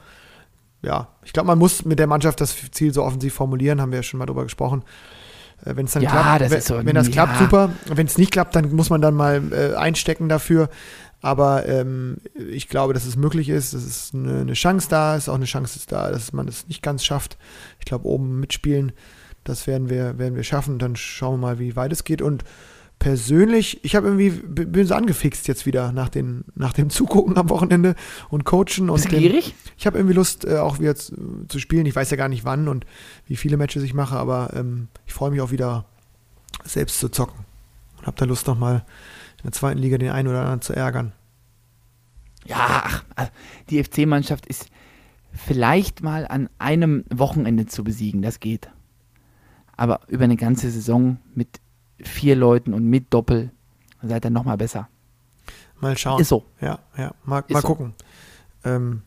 Ja, ich glaube, man muss mit der Mannschaft das Ziel so offensiv formulieren, haben wir ja schon mal drüber gesprochen. Äh, wenn es dann Ja, klappt, das wenn, so- wenn das klappt, ja. super. Wenn es nicht klappt, dann muss man dann mal äh, einstecken dafür. Aber ähm, ich glaube, dass es möglich ist, dass es eine, eine Chance da ist, auch eine Chance ist da, dass man es nicht ganz schafft. Ich glaube, oben mitspielen, das werden wir, werden wir schaffen. Dann schauen wir mal, wie weit es geht. Und persönlich, ich habe irgendwie, bin so angefixt jetzt wieder nach, den, nach dem Zugucken am Wochenende und Coachen. Und Bist du gierig? ich habe irgendwie Lust, äh, auch wieder zu, zu spielen. Ich weiß ja gar nicht wann und wie viele Matches ich mache, aber ähm, ich freue mich auch wieder, selbst zu zocken. Und habe da Lust, nochmal in der zweiten Liga den einen oder anderen zu ärgern. Ja, also die FC-Mannschaft ist vielleicht mal an einem Wochenende zu besiegen, das geht. Aber über eine ganze Saison mit vier Leuten und mit Doppel seid ihr nochmal besser. Mal schauen. Ist so. Ja, ja, mal, mal so. gucken. Ähm,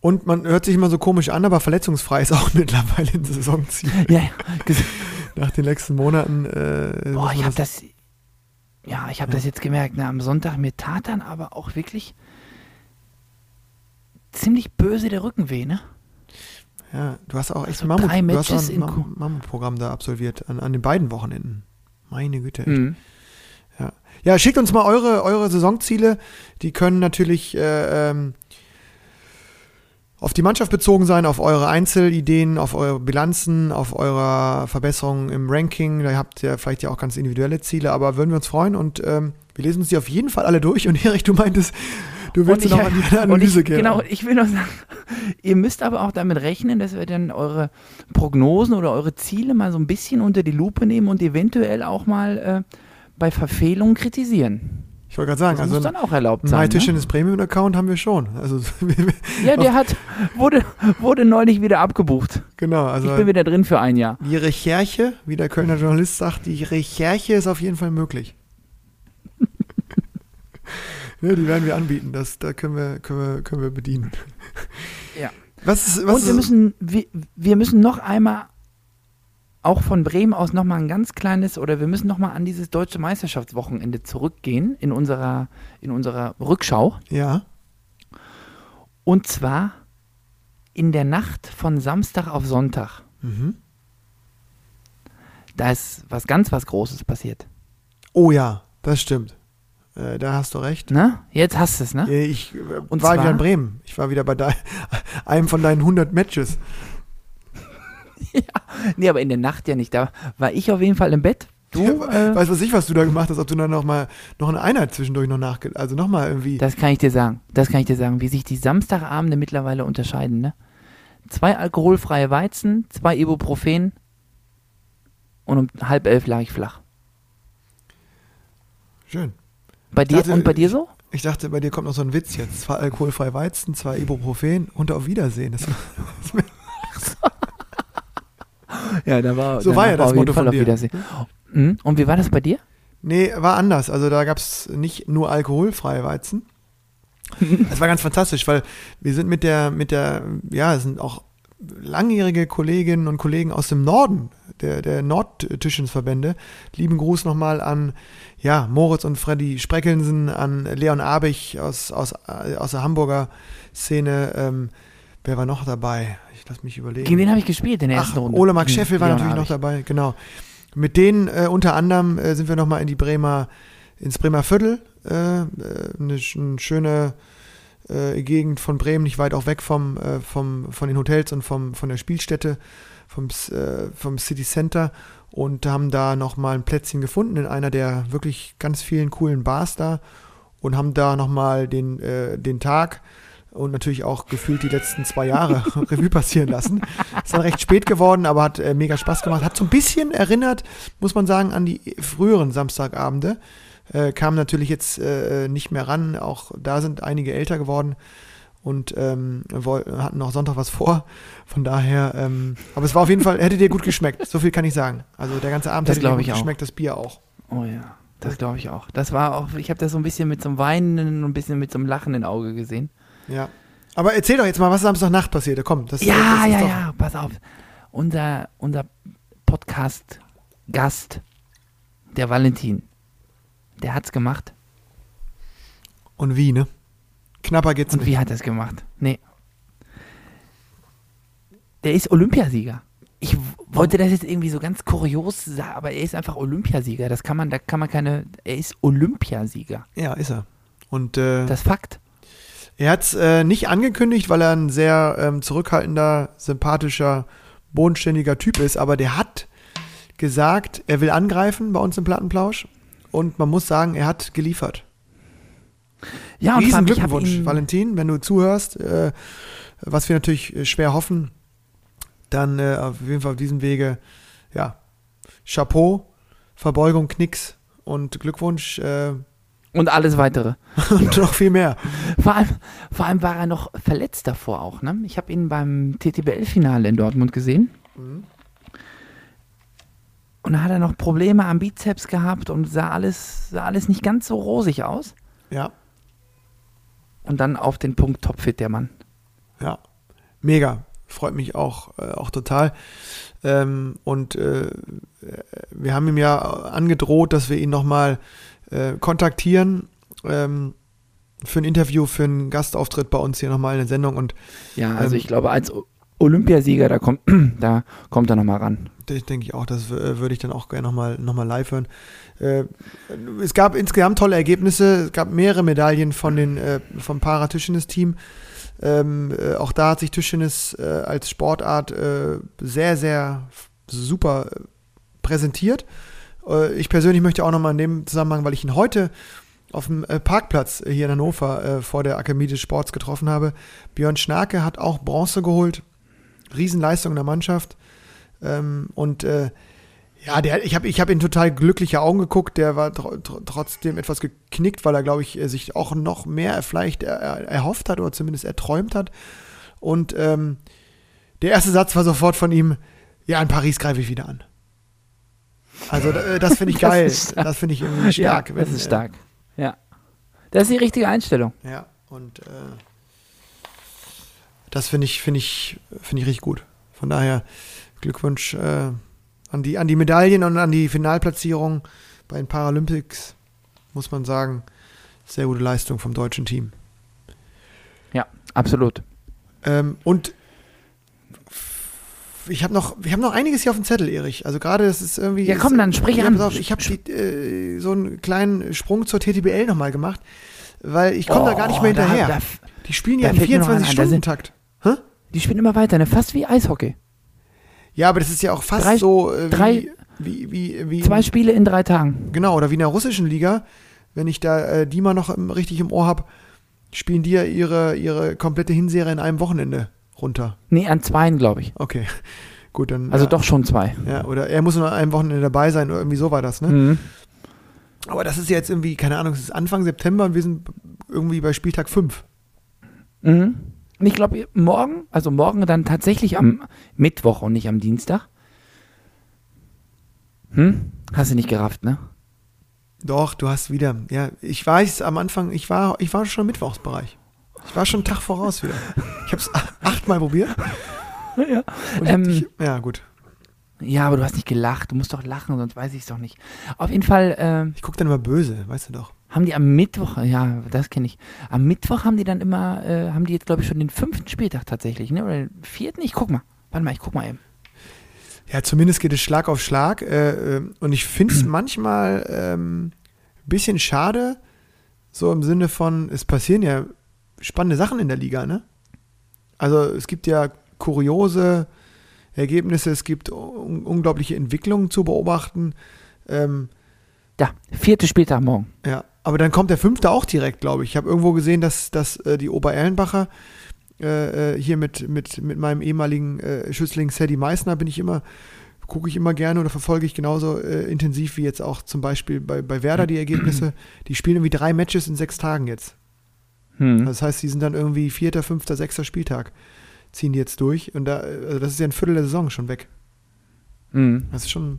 und man hört sich immer so komisch an, aber verletzungsfrei ist auch mittlerweile ein Saisonziel. Ja, ja. Nach den letzten Monaten. Äh, Boah, ich habe das, ja, ich habe das jetzt gemerkt. Ne, am Sonntag mir tat dann aber auch wirklich ziemlich böse der Rücken weh, ne? Ja, du hast auch echt Also ein Mammut, drei du hast auch Matches ein in Mam Ko- Mammutprogramm da absolviert, an, an den beiden Wochenenden. Meine Güte. echt. Mhm. Ja, schickt uns mal eure, eure Saisonziele. Die können natürlich äh, ähm, auf die Mannschaft bezogen sein, auf eure Einzelideen, auf eure Bilanzen, auf eure Verbesserungen im Ranking. Da habt ihr vielleicht ja auch ganz individuelle Ziele, aber würden wir uns freuen und ähm, wir lesen uns die auf jeden Fall alle durch. Und Erich, du meintest, du willst Und noch ich- an die Analyse ich, gehen. Genau, ich will noch sagen, ihr müsst aber auch damit rechnen, dass wir dann eure Prognosen oder eure Ziele mal so ein bisschen unter die Lupe nehmen und eventuell auch mal äh, bei Verfehlungen kritisieren. Ich wollte gerade sagen, Das also muss dann auch erlaubt ein sein. Ne? MyTischchen Premium-Account haben wir schon. Also Ja, der hat, wurde, wurde neulich wieder abgebucht. genau, also ich bin wieder drin für ein Jahr. die Recherche, wie der Kölner Journalist sagt, die Recherche ist auf jeden Fall möglich. ja, die werden wir anbieten, das, da können wir, können wir, können wir bedienen. Ja. Was ist, was Und wir müssen, wir, wir müssen noch einmal, auch von Bremen aus, noch mal ein ganz kleines, oder wir müssen noch mal an dieses deutsche Meisterschaftswochenende zurückgehen in unserer, in unserer Rückschau. ja, Und zwar in der Nacht von Samstag auf Sonntag. mhm. Da ist was ganz was Großes passiert. oh ja, das stimmt. Äh, da hast du recht. Ne? Jetzt hast du es, ne? Äh, Ich äh, Und war zwar- wieder in Bremen. Ich war wieder bei einem von deinen 100 Matches. Nee, aber in der Nacht ja nicht. Da war ich auf jeden Fall im Bett. Du, äh, Weißt was ich, was du da gemacht hast, ob du dann noch mal noch eine Einheit zwischendurch noch nachge... Also noch mal irgendwie... das kann ich dir sagen. Das kann ich dir sagen, wie sich die Samstagabende mittlerweile unterscheiden, ne? Zwei alkoholfreie Weizen, zwei Ibuprofen und um halb elf lag ich flach. Schön. Bei dir dachte, und bei dir so? Ich dachte, bei dir kommt noch so ein Witz jetzt. Zwei alkoholfreie Weizen, zwei Ibuprofen und auf Wiedersehen. Das, Ja, da war So war ja das auf jeden Motto Fall von auf dir. Wiedersehen. Mhm. Und wie war das bei dir? nee, war anders. Also da gab es nicht nur alkoholfreie Weizen. Es war ganz fantastisch, weil wir sind mit der, mit der, ja, es sind auch langjährige Kolleginnen und Kollegen aus dem Norden, der, der Nordtischensverbände. Lieben Gruß nochmal an, ja, Moritz und Freddy Spreckelsen, an Leon Abich aus, aus, aus der Hamburger Szene. Ähm, wer war noch dabei? Lass mich überlegen. Gegen wen habe ich gespielt in der ersten Ach, Runde? Ole Mark Gegen Scheffel war natürlich noch dabei, genau. Mit denen äh, unter anderem äh, sind wir nochmal in die Bremer, ins Bremer Viertel, äh, äh, eine, eine schöne äh, Gegend von Bremen, nicht weit auch weg vom, äh, vom, von den Hotels und vom, von der Spielstätte, vom, vom City Center und haben da nochmal ein Plätzchen gefunden in einer der wirklich ganz vielen coolen Bars da und haben da nochmal den, den Tag und natürlich auch gefühlt die letzten zwei Jahre Revue passieren lassen. Ist dann recht spät geworden, aber hat äh, mega Spaß gemacht. Hat so ein bisschen erinnert, muss man sagen, an die früheren Samstagabende. Äh, kam natürlich jetzt äh, nicht mehr ran. Auch da sind einige älter geworden und ähm, hatten auch Sonntag was vor. Von daher, ähm, aber es war auf jeden Fall, hätte dir gut geschmeckt. So viel kann ich sagen. Also der ganze Abend Das hätte dir gut ich auch. geschmeckt, das Bier auch. Oh ja, das glaube ich auch. Das war auch, ich habe das so ein bisschen mit so einem weinenden und ein bisschen mit so einem lachenden Auge gesehen. Ja. Aber erzähl doch jetzt mal, was Samstagnacht passierte. Komm, das, Ja, das ist ja, doch, ja, pass auf. Unser, unser Podcast-Gast, der Valentin, der hat's gemacht. Und wie, ne? Knapper geht's Und nicht. wie hat er es gemacht? Nee. Der ist Olympiasieger. Ich wollte das jetzt irgendwie so ganz kurios sagen, aber er ist einfach Olympiasieger. Das kann man, da kann man keine. Er ist Olympiasieger. Ja, ist er. Und äh, Das Fakt. Er hat es äh, nicht angekündigt, weil er ein sehr ähm, zurückhaltender, sympathischer, bodenständiger Typ ist, aber der hat gesagt, er will angreifen bei uns im Plattenplausch. Und man muss sagen, er hat geliefert. Ja, und Riesen Glückwunsch, Valentin, wenn du zuhörst, äh, was wir natürlich äh, schwer hoffen, dann äh, auf jeden Fall auf diesem Wege, ja, Chapeau, Verbeugung, Knicks und Glückwunsch äh, Und alles weitere. und noch viel mehr. Vor allem, vor allem war er noch verletzt davor auch. Ne? Ich habe ihn beim TTBL-Finale in Dortmund gesehen. Und da hat er noch Probleme am Bizeps gehabt und sah alles, sah alles nicht ganz so rosig aus. Ja, Und dann auf den Punkt topfit der Mann. ja, mega. Freut mich auch, äh, auch total. Ähm, und äh, wir haben ihm ja angedroht, dass wir ihn nochmal äh, kontaktieren ähm, für ein Interview, für einen Gastauftritt bei uns hier nochmal in der Sendung. Und Ja, also Ähm, ich glaube, als Olympiasieger, da kommt, da kommt er nochmal ran. Das denke ich auch, das äh, würde ich dann auch gerne nochmal noch mal live hören. Äh, es gab insgesamt tolle Ergebnisse. Es gab mehrere Medaillen von den, äh, vom Para-Tischtennis-Team. Ähm, äh, auch da hat sich Tischtennis äh, als Sportart äh, sehr, sehr super äh, präsentiert. Äh, ich persönlich möchte auch nochmal in dem Zusammenhang, weil ich ihn heute auf dem äh, Parkplatz hier in Hannover äh, vor der Akademie des Sports getroffen habe. Björn Schnarke hat auch Bronze geholt. Riesenleistung in der Mannschaft. Ähm, und ja, der, ich habe ich hab in total glückliche Augen geguckt. Der war tr tr trotzdem etwas geknickt, weil er, glaube ich, sich auch noch mehr vielleicht er, er, erhofft hat oder zumindest erträumt hat. Und ähm, der erste Satz war sofort von ihm: Ja, in Paris greife ich wieder an. Also, äh, das finde ich Das geil. stark. Das finde ich irgendwie stark. ja, wenn, das ist äh, stark. Ja. Das ist die richtige Einstellung. ja, und äh, das finde ich, finde ich, finde ich richtig gut. Von daher Glückwunsch äh, an, die, an die Medaillen und an die Finalplatzierung bei den Paralympics, muss man sagen. Sehr gute Leistung vom deutschen Team. Ja, absolut. Ähm, und ich habe noch, wir haben noch einiges hier auf dem Zettel, Erich. Also gerade das ist irgendwie. Ja, komm, dann sprich ja, an. Auf, ich habe äh, so einen kleinen Sprung zur TTBL nochmal gemacht, weil ich komme da gar nicht mehr Oh, da- hinterher. Da, die spielen ja da im fällt mir noch einer ein, da sind- 24-Stunden-Takt. die spielen immer weiter, ne? fast wie Eishockey. Ja, aber das ist ja auch fast Drei- so äh, drei- wie, wie, wie, wie Zwei Spiele in drei Tagen. genau, oder wie in der russischen Liga, wenn ich da äh, die mal noch im, richtig im Ohr habe, spielen die ja ihre, ihre komplette Hinserie in einem Wochenende runter. Nee, an zweien, glaube ich. Okay. Gut, dann. Also ja, doch schon zwei. Ja, oder er muss nur an einem Wochenende dabei sein, oder irgendwie so war das, ne? Mhm. Aber das ist jetzt irgendwie, keine Ahnung, es ist Anfang September und wir sind irgendwie bei Spieltag 5. Mhm. Ich glaube, morgen, also morgen dann tatsächlich am Mittwoch und nicht am Dienstag. Hm? Hast du nicht gerafft, ne? Doch, du hast wieder. Ja, ich weiß am Anfang, ich war, ich war schon im Mittwochsbereich. Ich war schon einen Tag voraus wieder. Ich habe es achtmal probiert. Ja. Ähm, ich, ja, gut. Ja, aber du hast nicht gelacht. Du musst doch lachen, sonst weiß ich es doch nicht. Auf jeden Fall ähm, Ich gucke dann immer böse, weißt du doch. haben die am Mittwoch, ja, das kenne ich. Am Mittwoch haben die dann immer, äh, haben die jetzt, glaube ich, schon den fünften Spieltag tatsächlich, ne? Oder den vierten? Ich guck mal. Warte mal, ich guck mal eben. Ja, zumindest geht es Schlag auf Schlag. Äh, äh, und ich finde es manchmal ein ähm, bisschen schade, so im Sinne von, es passieren ja spannende Sachen in der Liga, ne? Also es gibt ja kuriose Ergebnisse, es gibt un unglaubliche Entwicklungen zu beobachten. Ähm, Ja, vierte Spieltag morgen. ja, aber dann kommt der fünfte auch direkt, glaube ich. Ich habe irgendwo gesehen, dass, dass äh, die Obererlenbacher äh, äh, hier mit, mit, mit meinem ehemaligen äh, Schützling Sadie Meissner bin ich immer, gucke ich immer gerne oder verfolge ich genauso äh, intensiv wie jetzt auch zum Beispiel bei, bei Werder die Ergebnisse. Die spielen irgendwie drei Matches in sechs Tagen jetzt. Hm. Das heißt, die sind dann irgendwie vierter, fünfter, sechster Spieltag. Ziehen die jetzt durch. Und da, also das ist ja ein Viertel der Saison schon weg. Hm. Das ist schon.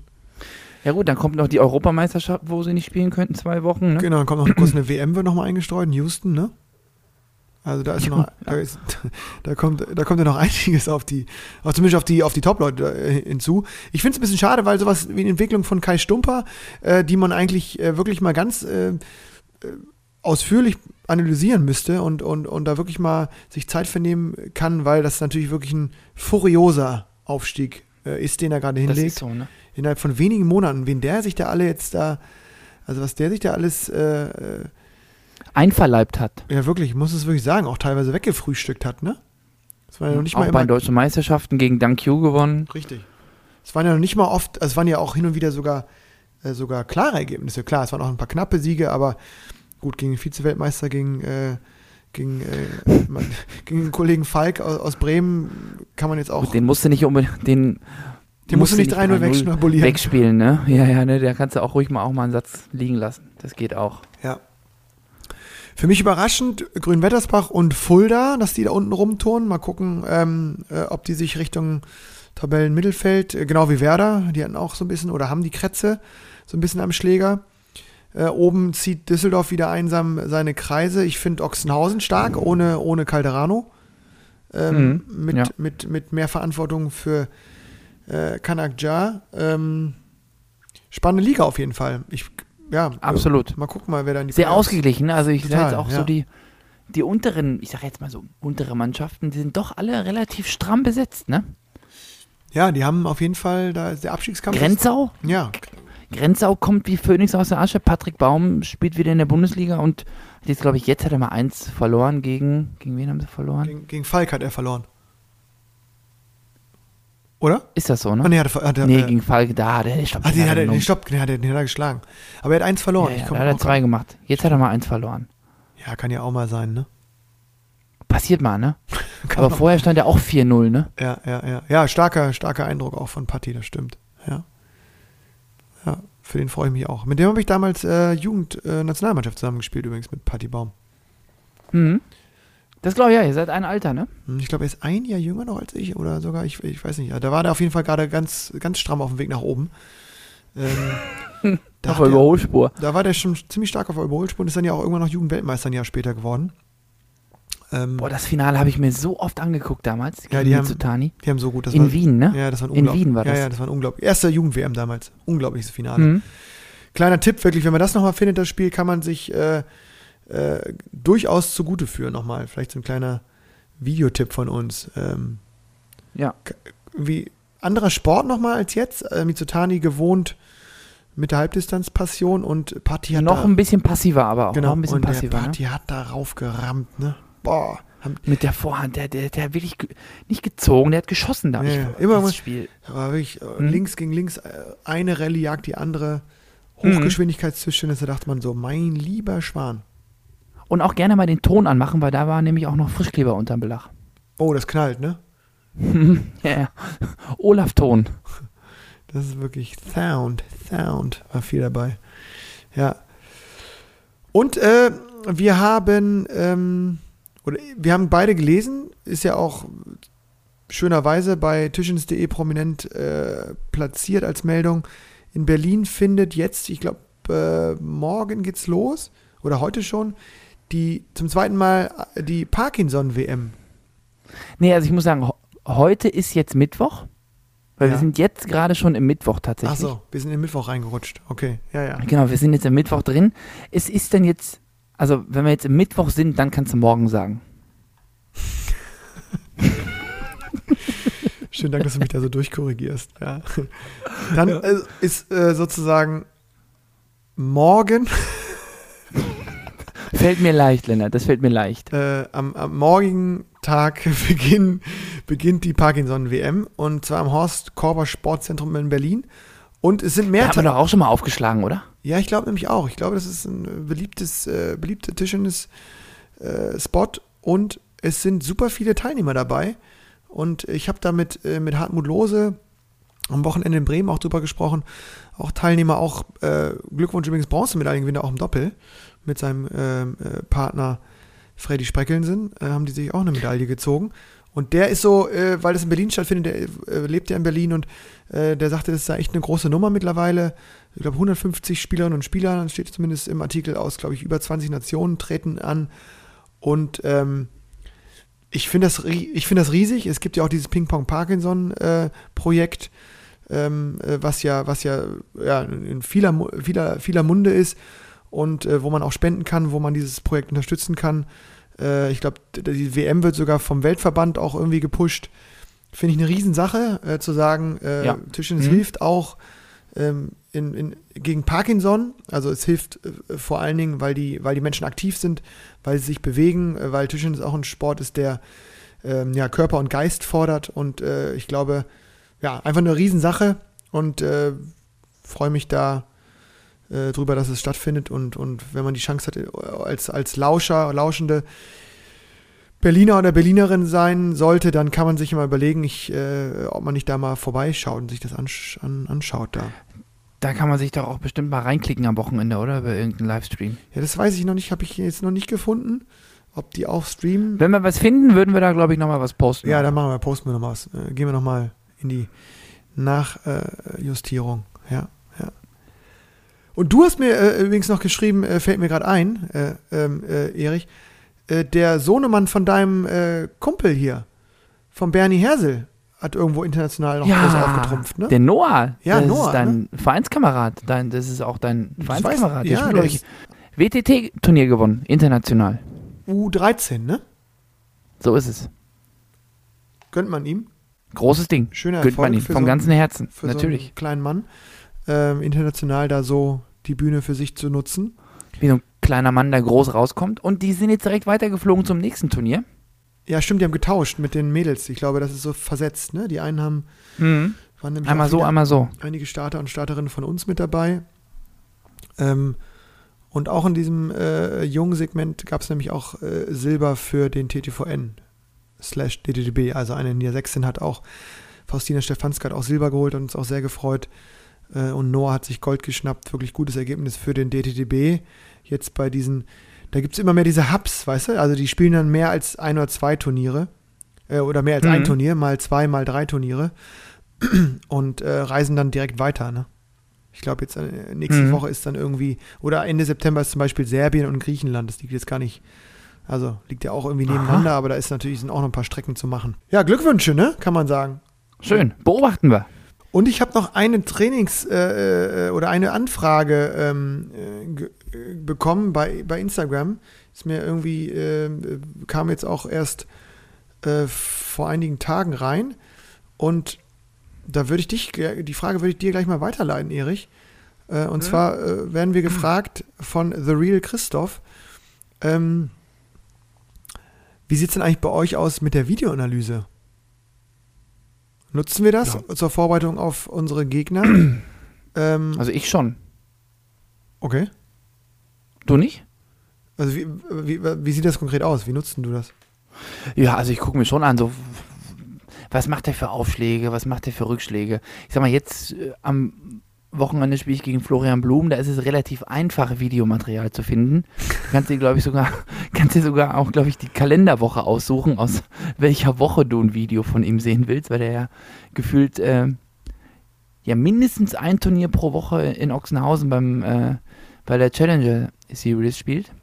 Ja gut, dann kommt noch die Europameisterschaft, wo sie nicht spielen könnten, zwei Wochen. Ne? Genau, dann kommt noch kurz eine WM, wird nochmal eingestreut in Houston, ne? Also da ist Ja, noch, da, ist, da kommt, da kommt ja noch einiges auf die, auch zumindest auf die, auf die Top-Leute äh, hinzu. Ich finde es ein bisschen schade, weil sowas wie eine Entwicklung von Kai Stumper, äh, die man eigentlich äh, wirklich mal ganz äh, äh, ausführlich analysieren müsste und, und, und da wirklich mal sich Zeit vernehmen kann, weil das natürlich wirklich ein furioser Aufstieg äh, ist, den er gerade Das hinlegt ist so, ne? innerhalb von wenigen Monaten, wen der sich da alle jetzt da, also was der sich da alles, äh, äh, Einverleibt hat. ja wirklich, ich muss es wirklich sagen, auch teilweise weggefrühstückt hat, ne? Das war ja noch nicht Auch mal bei immer, den deutschen Meisterschaften gegen Dunk Q gewonnen. richtig. Es waren ja noch nicht mal oft, also es waren ja auch hin und wieder sogar, äh, sogar klare Ergebnisse. Klar, es waren auch ein paar knappe Siege, aber gut, gegen den Vize-Weltmeister, gegen, äh, gegen, äh, man, gegen den Kollegen Falk aus, aus Bremen kann man jetzt auch, Gut, den musst du nicht unbedingt, den, den musst du nicht 3-0 wegschnabulieren. wegspielen, ne? Ja, ja, ne? Da kannst du auch ruhig mal auch mal einen Satz liegen lassen. Das geht auch. Ja. Für mich überraschend Grünwettersbach und Fulda, dass die da unten rumturnen. Mal gucken, ähm, äh, ob die sich Richtung Tabellenmittelfeld, äh, genau wie Werder, die hatten auch so ein bisschen, oder haben die Kretze so ein bisschen am Schläger. Äh, oben zieht Düsseldorf wieder einsam seine Kreise. Ich finde Ochsenhausen stark, ohne, ohne Calderano. Ähm, Mhm, mit, ja. mit, mit mehr Verantwortung für äh, Kanak Ja. Ähm, spannende Liga auf jeden Fall. Ich, ja, Absolut. Mal gucken mal, wer da in die Sehr Playoffs- ausgeglichen. ne? Also ich sage jetzt auch ja. so die, die unteren, ich sage jetzt mal so untere Mannschaften, die sind doch alle relativ stramm besetzt, ne? Ja, die haben auf jeden Fall, da ist der Abstiegskampf. ist- Grenzau? Ja, Grenzau kommt wie Phönix aus der Asche. Patrick Baum spielt wieder in der Bundesliga und hat jetzt, glaube ich, jetzt hat er mal eins verloren gegen, gegen wen haben sie verloren? gegen, gegen Falk hat er verloren. Oder? Ist das so, ne? Ah, nee, hat er, hat er, nee, äh, gegen Falk, da hat er den Stopp. ah, den hat er, den Stopp, den hat er, den hat er geschlagen. Aber er hat eins verloren. Ja, Ich ja, da hat er oh, zwei gemacht. Jetzt hat er mal eins verloren. Ja, kann ja auch mal sein, ne? Passiert mal, ne? Aber vorher stand er auch 4-0, ne? Ja, ja, ja. Ja, starker, starker Eindruck auch von Patti, das stimmt. Ja. Für den freue ich mich auch. Mit dem habe ich damals äh, Jugend-Nationalmannschaft zusammengespielt, übrigens mit Patti Baum. Mhm. Das glaube ich ja, ihr seid ein Alter, ne? Hm, Ich glaube, er ist ein Jahr jünger noch als ich oder sogar, ich, ich weiß nicht. Da war der auf jeden Fall gerade ganz, ganz stramm auf dem Weg nach oben. Ähm, da, Auf der, Überholspur. da war der schon ziemlich stark auf der Überholspur und ist dann ja auch irgendwann noch Jugendweltmeister ein Jahr später geworden. Ähm, Boah, das Finale habe ich mir so oft angeguckt damals. Ja, die haben- Mitsutani. die haben so gut, das In war, Wien, ne? Ja, das war ein In unglaublich- Wien war Ja, das. ja, das war ein unglaublich. Erster Jugend-WM damals. Unglaubliches Finale. Mhm. Kleiner Tipp, wirklich, wenn man das nochmal findet, das Spiel, kann man sich äh, äh, durchaus zugute führen nochmal. Vielleicht so ein kleiner Videotipp von uns. Ähm, Ja. wie anderer Sport nochmal als jetzt. Äh, Mitsutani gewohnt mit der Halbdistanzpassion und Patti hat Noch da, ein bisschen passiver, aber auch genau, noch ein bisschen und der passiver. Ne? Patti hat darauf gerammt, ne? Boah, Mit der Vorhand, der, der, der hat wirklich ge nicht gezogen, der hat geschossen da. Ja, Ich- immer das Spiel. war wirklich äh, Mhm. links gegen links, äh, eine Rallye jagt die andere. Hochgeschwindigkeitstischtennis, da dachte man so, mein lieber Schwan. Und auch gerne mal den Ton anmachen, weil da war nämlich auch noch Frischkleber unterm Belach. Oh, das knallt, ne? ja, ja. Olaf Ton. Das ist wirklich Sound, Sound, war viel dabei. Ja. Und äh, wir haben, ähm, oder wir haben beide gelesen, ist ja auch schönerweise bei tischens.de prominent äh, platziert als Meldung. In Berlin findet jetzt, ich glaube, äh, morgen geht's los, oder heute schon, die zum zweiten Mal äh, die Parkinson-WM. Nee, also ich muss sagen, heute ist jetzt Mittwoch. Weil Ja. wir sind jetzt gerade schon im Mittwoch tatsächlich. Ach so, wir sind in den Mittwoch reingerutscht. Okay, ja, ja. Genau, wir sind jetzt im Mittwoch drin. Es ist denn jetzt, also wenn wir jetzt im Mittwoch sind, dann kannst du morgen sagen. Schönen Dank, dass du mich da so durchkorrigierst. Ja. Dann äh, ist äh, sozusagen morgen Fällt mir leicht, Lennart, das fällt mir leicht. Äh, am, am morgigen Tag beginn, beginnt die Parkinson-WM und zwar am Horst Korber Sportzentrum in Berlin. Und es sind Da mehr haben wir doch auch schon mal aufgeschlagen, oder? Ja, ich glaube nämlich auch. Ich glaube, das ist ein äh, beliebtes, äh, beliebter Tischtennis-Spot und es sind super viele Teilnehmer dabei. Und ich habe da mit, äh, mit Hartmut Lose am Wochenende in Bremen auch drüber gesprochen. Auch Teilnehmer, auch äh, Glückwunsch übrigens Bronzemedaillengewinner auch im Doppel mit seinem ähm, äh, Partner Freddy Spreckelsen, äh, haben die sich auch eine Medaille gezogen. Und der ist so, äh, weil das in Berlin stattfindet, der äh, lebt ja in Berlin und äh, der sagte, das ist echt eine große Nummer mittlerweile. Ich glaube, 150 Spielerinnen und Spieler, steht zumindest im Artikel aus, glaube ich, über 20 Nationen treten an. Und ähm, ich finde das, finde das riesig. Es gibt ja auch dieses Ping-Pong-Parkinson-Projekt, ähm, äh, was ja, was ja, ja in vieler, vieler, vieler Munde ist und äh, wo man auch spenden kann, wo man dieses Projekt unterstützen kann. Äh, ich glaube, die WM wird sogar vom Weltverband auch irgendwie gepusht. Finde ich eine Riesensache, äh, zu sagen, äh, Ja. Tischtennis Mhm. hilft auch ähm, in, in, gegen Parkinson. Also es hilft äh, vor allen Dingen, weil die, weil die Menschen aktiv sind, weil sie sich bewegen, äh, weil Tischtennis auch ein Sport ist, der ähm, ja, Körper und Geist fordert. Und äh, ich glaube, ja, einfach eine Riesensache und äh, freue mich da äh, drüber, dass es stattfindet. Und, und wenn man die Chance hat, äh, als, als Lauscher, Lauschende Berliner oder Berlinerin sein sollte, dann kann man sich mal überlegen, ich, äh, ob man nicht da mal vorbeischaut und sich das ansch an, anschaut da. Da kann man sich doch auch bestimmt mal reinklicken am Wochenende, oder? Bei irgendeinem Livestream. Ja, das weiß ich noch nicht, habe ich jetzt noch nicht gefunden, ob die auch streamen. Wenn wir was finden, würden wir da, glaube ich, nochmal was posten. Ja, dann machen wir, posten wir noch mal was. Äh, gehen wir noch mal in die Nachjustierung. ja. Und du hast mir äh, übrigens noch geschrieben, äh, fällt mir gerade ein, äh, ähm, äh, Erich, äh, der Sohnemann von deinem äh, Kumpel hier, von Bernie Hersel, hat irgendwo international noch groß aufgetrumpft, ne? der Noah. Ja, das Noah, ist dein Vereinskamerad. Dein, das ist auch dein Vereinskamerad. weiß- ja, der ich, WTT-Turnier gewonnen, international. U13, ne? So ist es. Gönnt man ihm. Großes Ding. Schöner Gönnt man Erfolg ihm. Vom so- ganzen Herzen. Für so Natürlich. einen kleinen Mann, ähm, international da so die Bühne für sich zu nutzen. Wie so ein kleiner Mann, der groß rauskommt. Und die sind jetzt direkt weitergeflogen zum nächsten Turnier. Ja, stimmt, die haben getauscht mit den Mädels. Ich glaube, das ist so versetzt, ne? Die einen haben, Mhm. waren nämlich Einmal so, einmal so. einige Starter und Starterinnen von uns mit dabei. Ähm, und auch in diesem äh, jungen Segment gab es nämlich auch äh, Silber für den TTVN slash DDDB. Also eine Niedersächsin hat auch, Faustina Stefanska hat auch Silber geholt und uns auch sehr gefreut. Äh, und Noah hat sich Gold geschnappt. Wirklich gutes Ergebnis für den DTDB. Jetzt bei diesen, da gibt es immer mehr diese Hubs, weißt du? Also die spielen dann mehr als ein oder zwei Turniere. Äh, oder mehr als ein Mhm. Turnier, mal zwei, mal drei Turniere. Und äh, reisen dann direkt weiter, ne? Ich glaube, jetzt äh, nächste Mhm. Woche ist dann irgendwie, oder Ende September ist zum Beispiel Serbien und Griechenland. Das liegt jetzt gar nicht, also liegt ja auch irgendwie Aha. nebeneinander, aber da ist natürlich sind auch noch ein paar Strecken zu machen. Ja, Glückwünsche, ne? Kann man sagen. Schön. Beobachten wir. Und ich habe noch eine Trainings- äh, äh, oder eine Anfrage ähm, äh, äh, bekommen bei, bei Instagram. Ist mir irgendwie, äh, kam jetzt auch erst vor einigen Tagen rein. Und da würde ich dich, die Frage würde ich dir gleich mal weiterleiten, Erich. Und zwar äh, werden wir gefragt von The Real Christoph. Ähm, wie sieht es denn eigentlich bei euch aus mit der Videoanalyse? Nutzen wir das zur Vorbereitung auf unsere Gegner? ähm, Also ich schon. okay. Du nicht? Also wie, wie, wie sieht das konkret aus? Wie nutzt denn du das? Ja, also ich gucke mir schon an, so was macht er für Aufschläge, was macht er für Rückschläge. Ich sag mal, jetzt äh, am Wochenende spiele ich gegen Florian Blum, da ist es relativ einfach, Videomaterial zu finden. Kannst dir, glaube ich, sogar, kannst dir sogar auch, glaube ich, die Kalenderwoche aussuchen, aus welcher Woche du ein Video von ihm sehen willst, weil der ja gefühlt äh, ja mindestens ein Turnier pro Woche in Ochsenhausen beim äh, bei der Challenger Series spielt.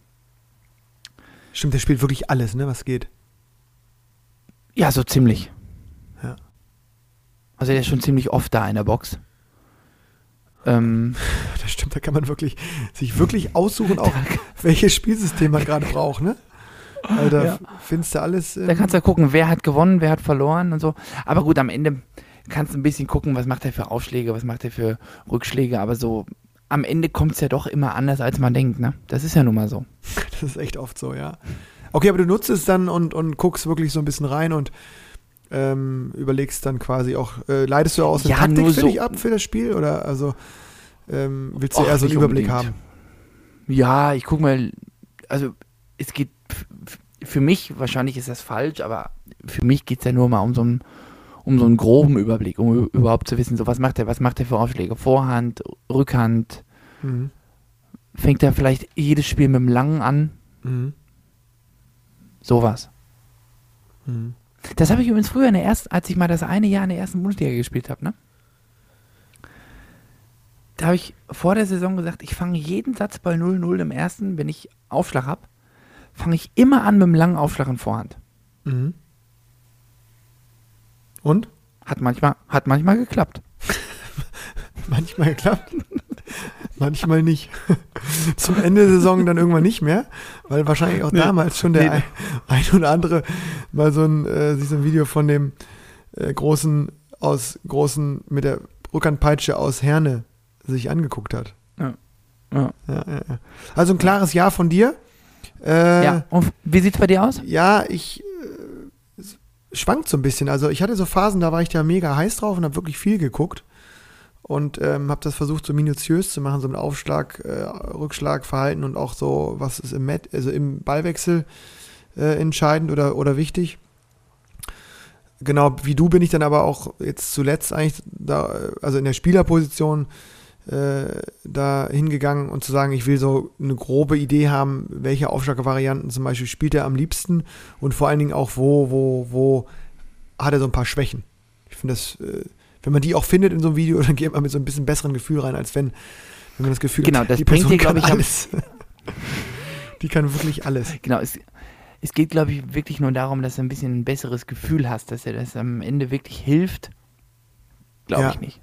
Stimmt, der spielt wirklich alles, ne, was geht. Ja, so ziemlich. Ja. Also der ist schon ziemlich oft da in der Box. Ähm, Das stimmt, da kann man wirklich sich wirklich aussuchen, auch welches Spielsystem man gerade braucht, ne? Weil da Ja. findest du alles. ähm, da kannst du ja gucken, wer hat gewonnen, wer hat verloren und so. Aber gut, am Ende kannst du ein bisschen gucken, was macht er für Aufschläge, was macht er für Rückschläge. Aber so am Ende kommt es ja doch immer anders, als man denkt, ne? Das ist ja nun mal so. Das ist echt oft so, ja. Okay, aber du nutzt es dann und, und guckst wirklich so ein bisschen rein und ähm, überlegst dann quasi auch, äh, leitest du aus der Ja, Taktik für so- dich ab für das Spiel oder also ähm, willst du Och, eher so einen Überblick unbedingt. haben? Ja, ich guck mal, also es geht für mich, wahrscheinlich ist das falsch, aber für mich geht es ja nur mal um so einen um so einen groben Überblick, um überhaupt zu wissen, so was macht er, was macht er für Aufschläge? Vorhand, Rückhand, Mhm. fängt er vielleicht jedes Spiel mit dem Langen an? Mhm. Sowas. Mhm. Das habe ich übrigens früher in der ersten, als ich mal das eine Jahr in der ersten Bundesliga gespielt habe, ne? Da habe ich vor der Saison gesagt, ich fange jeden Satz bei 0-0 im ersten, wenn ich Aufschlag habe, fange ich immer an mit einem langen Aufschlag in Vorhand. Mhm. Und? Hat manchmal, hat manchmal geklappt. Manchmal geklappt, manchmal nicht. Zum Ende der Saison dann irgendwann nicht mehr, weil wahrscheinlich auch Nee. damals schon der Nee. ein, oder andere mal so ein, äh, sich so ein Video von dem äh, großen aus großen mit der Rückhandpeitsche aus Herne sich angeguckt hat. Ja. Ja, ja. Also ein klares Ja von dir. Äh, ja, und wie sieht's bei dir aus? Ja, ich äh, schwankt so ein bisschen. Also ich hatte so Phasen, da war ich da mega heiß drauf und habe wirklich viel geguckt und ähm, habe das versucht so minutiös zu machen, so mit Aufschlag, äh, Rückschlag, Verhalten und auch so, was ist im Met, also im Ballwechsel äh, entscheidend oder, oder wichtig. Genau, wie du bin ich dann aber auch jetzt zuletzt eigentlich da, also in der Spielerposition äh, da hingegangen und zu sagen, ich will so eine grobe Idee haben, welche Aufschlagvarianten zum Beispiel spielt er am liebsten und vor allen Dingen auch, wo, wo, wo hat er so ein paar Schwächen. Ich finde das, äh, wenn man die auch findet in so einem Video, dann geht man mit so ein bisschen besseren Gefühl rein, als wenn, wenn man das Gefühl Genau, hat, das die bringt Person dir, kann ich, alles. die kann wirklich alles. Genau, es, es geht, glaube ich, wirklich nur darum, dass du ein bisschen ein besseres Gefühl hast, dass er das am Ende wirklich hilft. Glaube Ja. ich nicht.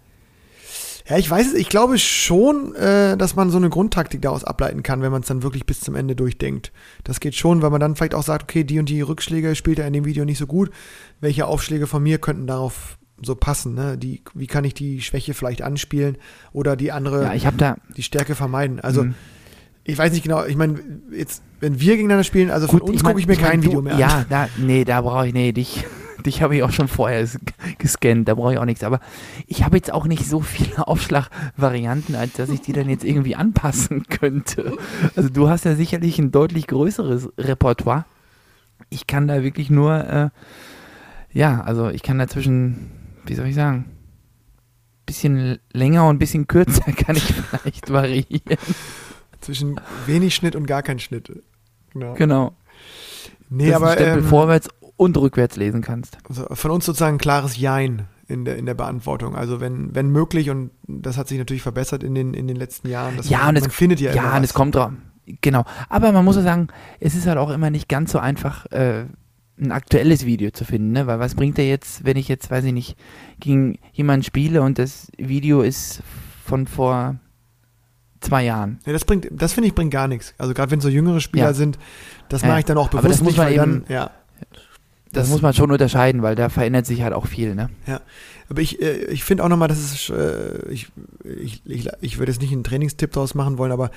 Ja, ich weiß es, ich glaube schon, äh, dass man so eine Grundtaktik daraus ableiten kann, wenn man es dann wirklich bis zum Ende durchdenkt. Das geht schon, weil man dann vielleicht auch sagt, okay, die und die Rückschläge spielt er in dem Video nicht so gut. Welche Aufschläge von mir könnten darauf so passen? Ne? Die, wie kann ich die Schwäche vielleicht anspielen oder die andere, Ja, ich habe da. die Stärke vermeiden? Also, Mhm. ich weiß nicht genau, ich meine, jetzt, wenn wir gegeneinander spielen, also von uns mein- gucke ich mir mein, kein du- Video mehr an. Ja, nee, da brauche ich, nee, dich, dich habe ich auch schon vorher gescannt, da brauche ich auch nichts. Aber ich habe jetzt auch nicht so viele Aufschlagvarianten, als dass ich die dann jetzt irgendwie anpassen könnte. Also du hast ja sicherlich ein deutlich größeres Repertoire. Ich kann da wirklich nur, äh, ja, also ich kann da zwischen, wie soll ich sagen, bisschen länger und ein bisschen kürzer kann ich vielleicht variieren. Zwischen wenig Schnitt und gar kein Schnitt. Genau. Genau. Nee, dass du aber den Stempel ähm, vorwärts und rückwärts lesen kannst. Also von uns sozusagen ein klares Jein in der, in der Beantwortung. Also wenn, wenn möglich, und das hat sich natürlich verbessert in den, in den letzten Jahren. Ja, man, und es- man findet ja, Ja, und es kommt drauf. Genau. Aber man muss ja sagen, es ist halt auch immer nicht ganz so einfach, äh, ein aktuelles Video zu finden, ne? Weil was bringt er jetzt, wenn ich jetzt, weiß ich nicht, gegen jemanden spiele und das Video ist von vor zwei Jahren. Ja, das bringt, das finde ich bringt gar nichts. Also gerade wenn so jüngere Spieler Ja. sind, das Ja. mache ich dann auch Aber bewusst das muss nicht, man weil eben- dann, ja. Das, Das- muss man schon unterscheiden, weil da verändert sich halt auch viel, ne? Aber ich, äh, ich finde auch nochmal, dass es, äh, ich, ich, ich, ich würde jetzt nicht einen Trainingstipp daraus machen wollen, aber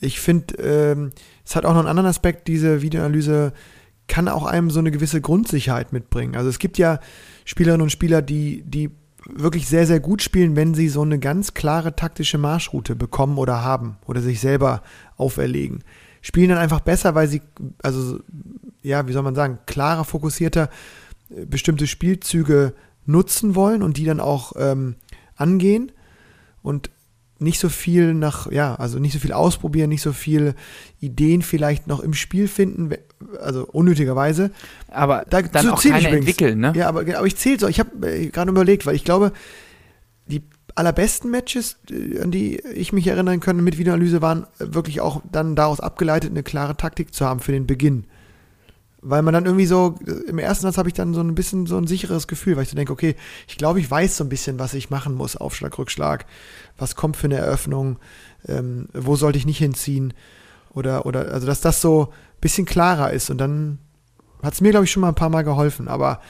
ich finde, ähm, es hat auch noch einen anderen Aspekt, diese Videoanalyse kann auch einem so eine gewisse Grundsicherheit mitbringen. Also es gibt ja Spielerinnen und Spieler, die, die wirklich sehr, sehr gut spielen, wenn sie so eine ganz klare taktische Marschroute bekommen oder haben oder sich selber auferlegen. Spielen dann einfach besser, weil sie, also ja, wie soll man sagen, klarer, fokussierter äh, bestimmte Spielzüge nutzen wollen und die dann auch ähm, angehen und nicht so viel nach, ja, also nicht so viel ausprobieren, nicht so viel Ideen vielleicht noch im Spiel finden, also unnötigerweise. Aber Da- dann auch keine entwickeln, ne? Ja, aber, aber ich zähle so, ich habe äh, gerade überlegt, weil ich glaube, die allerbesten Matches, äh, an die ich mich erinnern kann mit Videoanalyse, waren wirklich auch dann daraus abgeleitet, eine klare Taktik zu haben für den Beginn. Weil man dann irgendwie so, im ersten Satz habe ich dann so ein bisschen so ein sicheres Gefühl, weil ich so denke, okay, ich glaube, ich weiß so ein bisschen, was ich machen muss, Aufschlag, Rückschlag, was kommt für eine Eröffnung, ähm, wo sollte ich nicht hinziehen oder, oder, also dass das so ein bisschen klarer ist und dann hat es mir, glaube ich, schon mal ein paar Mal geholfen, aber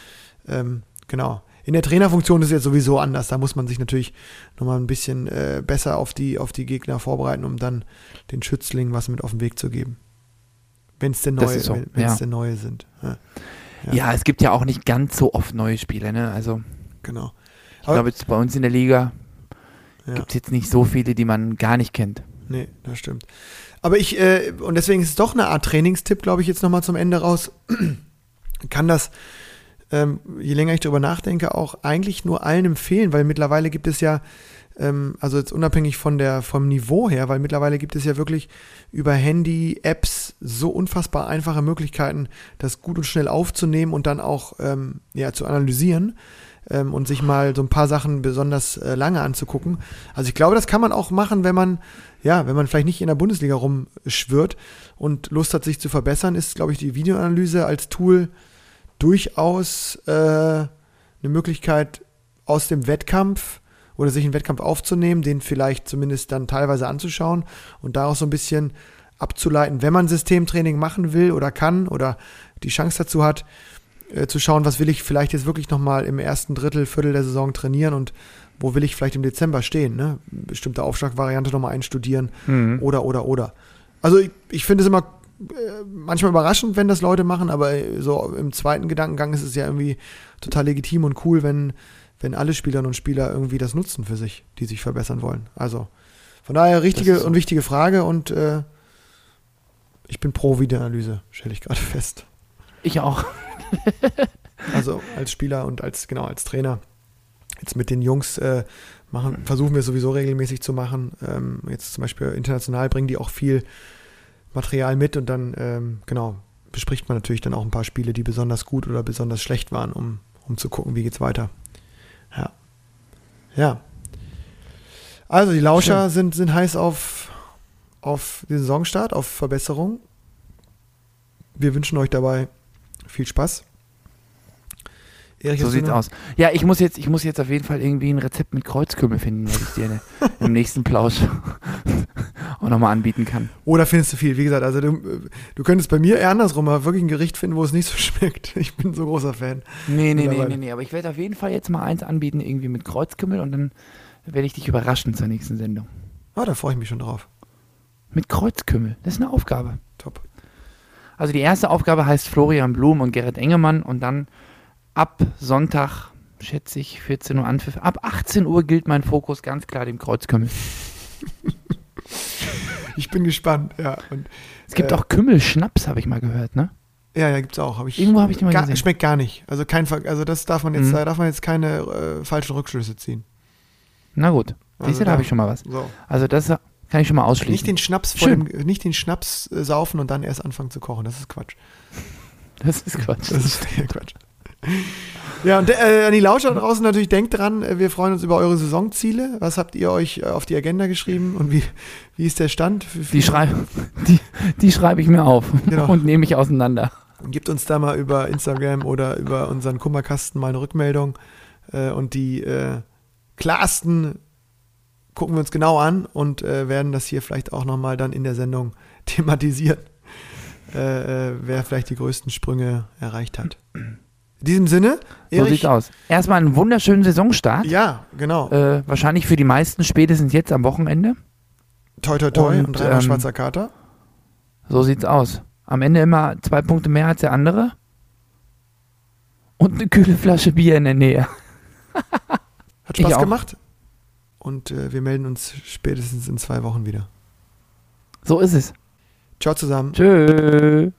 ähm, genau. In der Trainerfunktion ist es jetzt sowieso anders. Da muss man sich natürlich nochmal ein bisschen äh, besser auf die, auf die Gegner vorbereiten, um dann den Schützlingen was mit auf den Weg zu geben. Wenn es denn neue, so, wenn ja. denn neue sind. Ja, Ja. Ja. es gibt ja auch nicht ganz so oft neue Spieler, ne? Also genau. ich Aber- glaube jetzt bei uns in der Liga gibt es jetzt nicht so viele, die man gar nicht kennt. Nee, das stimmt. Aber ich, äh, und deswegen ist es doch eine Art Trainingstipp, glaube ich, jetzt nochmal zum Ende raus. Kann das, ähm, je länger ich darüber nachdenke, auch eigentlich nur allen empfehlen, weil mittlerweile gibt es ja, ähm, also jetzt unabhängig von der, vom Niveau her, weil mittlerweile gibt es ja wirklich über Handy, Apps so unfassbar einfache Möglichkeiten, das gut und schnell aufzunehmen und dann auch ähm, ja, zu analysieren ähm, und sich mal so ein paar Sachen besonders äh, lange anzugucken. Also ich glaube, das kann man auch machen, wenn man, ja, wenn man vielleicht nicht in der Bundesliga rumschwirrt und Lust hat, sich zu verbessern, ist, glaube ich, die Videoanalyse als Tool durchaus äh, eine Möglichkeit aus dem Wettkampf oder sich einen Wettkampf aufzunehmen, den vielleicht zumindest dann teilweise anzuschauen und daraus so ein bisschen abzuleiten, wenn man Systemtraining machen will oder kann oder die Chance dazu hat, äh, zu schauen, was will ich vielleicht jetzt wirklich nochmal im ersten Drittel, Viertel der Saison trainieren und wo will ich vielleicht im Dezember stehen, ne? Bestimmte Aufschlagvariante nochmal einstudieren oder, oder, oder. Also ich, ich finde es immer äh, manchmal überraschend, wenn das Leute machen, aber so im zweiten Gedankengang ist es ja irgendwie total legitim und cool, wenn, wenn alle Spielerinnen und Spieler irgendwie das nutzen für sich, die sich verbessern wollen. Also von daher richtige so. und wichtige Frage und äh, ich bin pro Videoanalyse, stelle ich gerade fest. Ich auch. Also als Spieler und als genau als Trainer. Jetzt mit den Jungs äh, machen, versuchen wir es sowieso regelmäßig zu machen. Ähm, jetzt zum Beispiel international bringen die auch viel Material mit und dann ähm, genau bespricht man natürlich dann auch ein paar Spiele, die besonders gut oder besonders schlecht waren, um, um zu gucken, wie geht's weiter. Ja. Also die Lauscher sind, sind heiß auf, auf den Saisonstart, auf Verbesserung. Wir wünschen euch dabei viel Spaß. Erich, So sieht's aus. Ja, ich muss jetzt, ich muss jetzt auf jeden Fall irgendwie ein Rezept mit Kreuzkümmel finden, was ich dir ne, im nächsten Plausch auch nochmal anbieten kann. Oder findest du viel? Wie gesagt, also du, du könntest bei mir eher andersrum mal wirklich ein Gericht finden, wo es nicht so schmeckt. Ich bin so großer Fan. Nee, nee, nee, nee, nee, aber ich werde auf jeden Fall jetzt mal eins anbieten, irgendwie mit Kreuzkümmel und dann werde ich dich überraschen zur nächsten Sendung. Ah, da freue ich mich schon drauf. Mit Kreuzkümmel, das ist eine Aufgabe. Top. Also die erste Aufgabe heißt Florian Blum und Gerrit Engemann und dann ab Sonntag, schätze ich, 14 Uhr Anpfiff, ab 18 Uhr gilt mein Fokus ganz klar dem Kreuzkümmel. Ich bin gespannt, ja. Und, Es gibt Äh, auch Kümmelschnaps, habe ich mal gehört, ne? ja, ja, gibt's auch. Hab ich, Irgendwo habe ich den mal gar, gesehen. Schmeckt gar nicht. Also kein also das darf man jetzt, Mhm. da darf man jetzt keine äh, falschen Rückschlüsse ziehen. Na gut, Also siehst du, da habe ich schon mal was. So. Also das kann ich schon mal ausschließen. Nicht den Schnaps vor dem, nicht den Schnaps äh, saufen und dann erst anfangen zu kochen. Das ist Quatsch. das ist Quatsch. Das ist ja, Quatsch. Ja, und äh, an die Lauscher draußen natürlich, denkt dran, äh, wir freuen uns über eure Saisonziele. Was habt ihr euch äh, auf die Agenda geschrieben und wie, wie ist der Stand? Die, schrei die, die schreibe ich mir auf Genau. und nehme ich auseinander. Gebt uns da mal über Instagram oder über unseren Kummerkasten mal eine Rückmeldung. Äh, und die äh, klarsten gucken wir uns genau an und äh, werden das hier vielleicht auch nochmal dann in der Sendung thematisieren, äh, wer vielleicht die größten Sprünge erreicht hat. In diesem Sinne, So Erich, sieht's aus. Erstmal einen wunderschönen Saisonstart. ja, genau. Äh, wahrscheinlich für die meisten spätestens jetzt am Wochenende. toi, toi, toi und, und, dreimal ähm, schwarzer Kater. So sieht's aus. Am Ende immer zwei Punkte mehr als der andere. Und eine kühle Flasche Bier in der Nähe. Hat Spaß gemacht. Und äh, wir melden uns spätestens in zwei Wochen wieder. So ist es. Ciao zusammen. Tschö.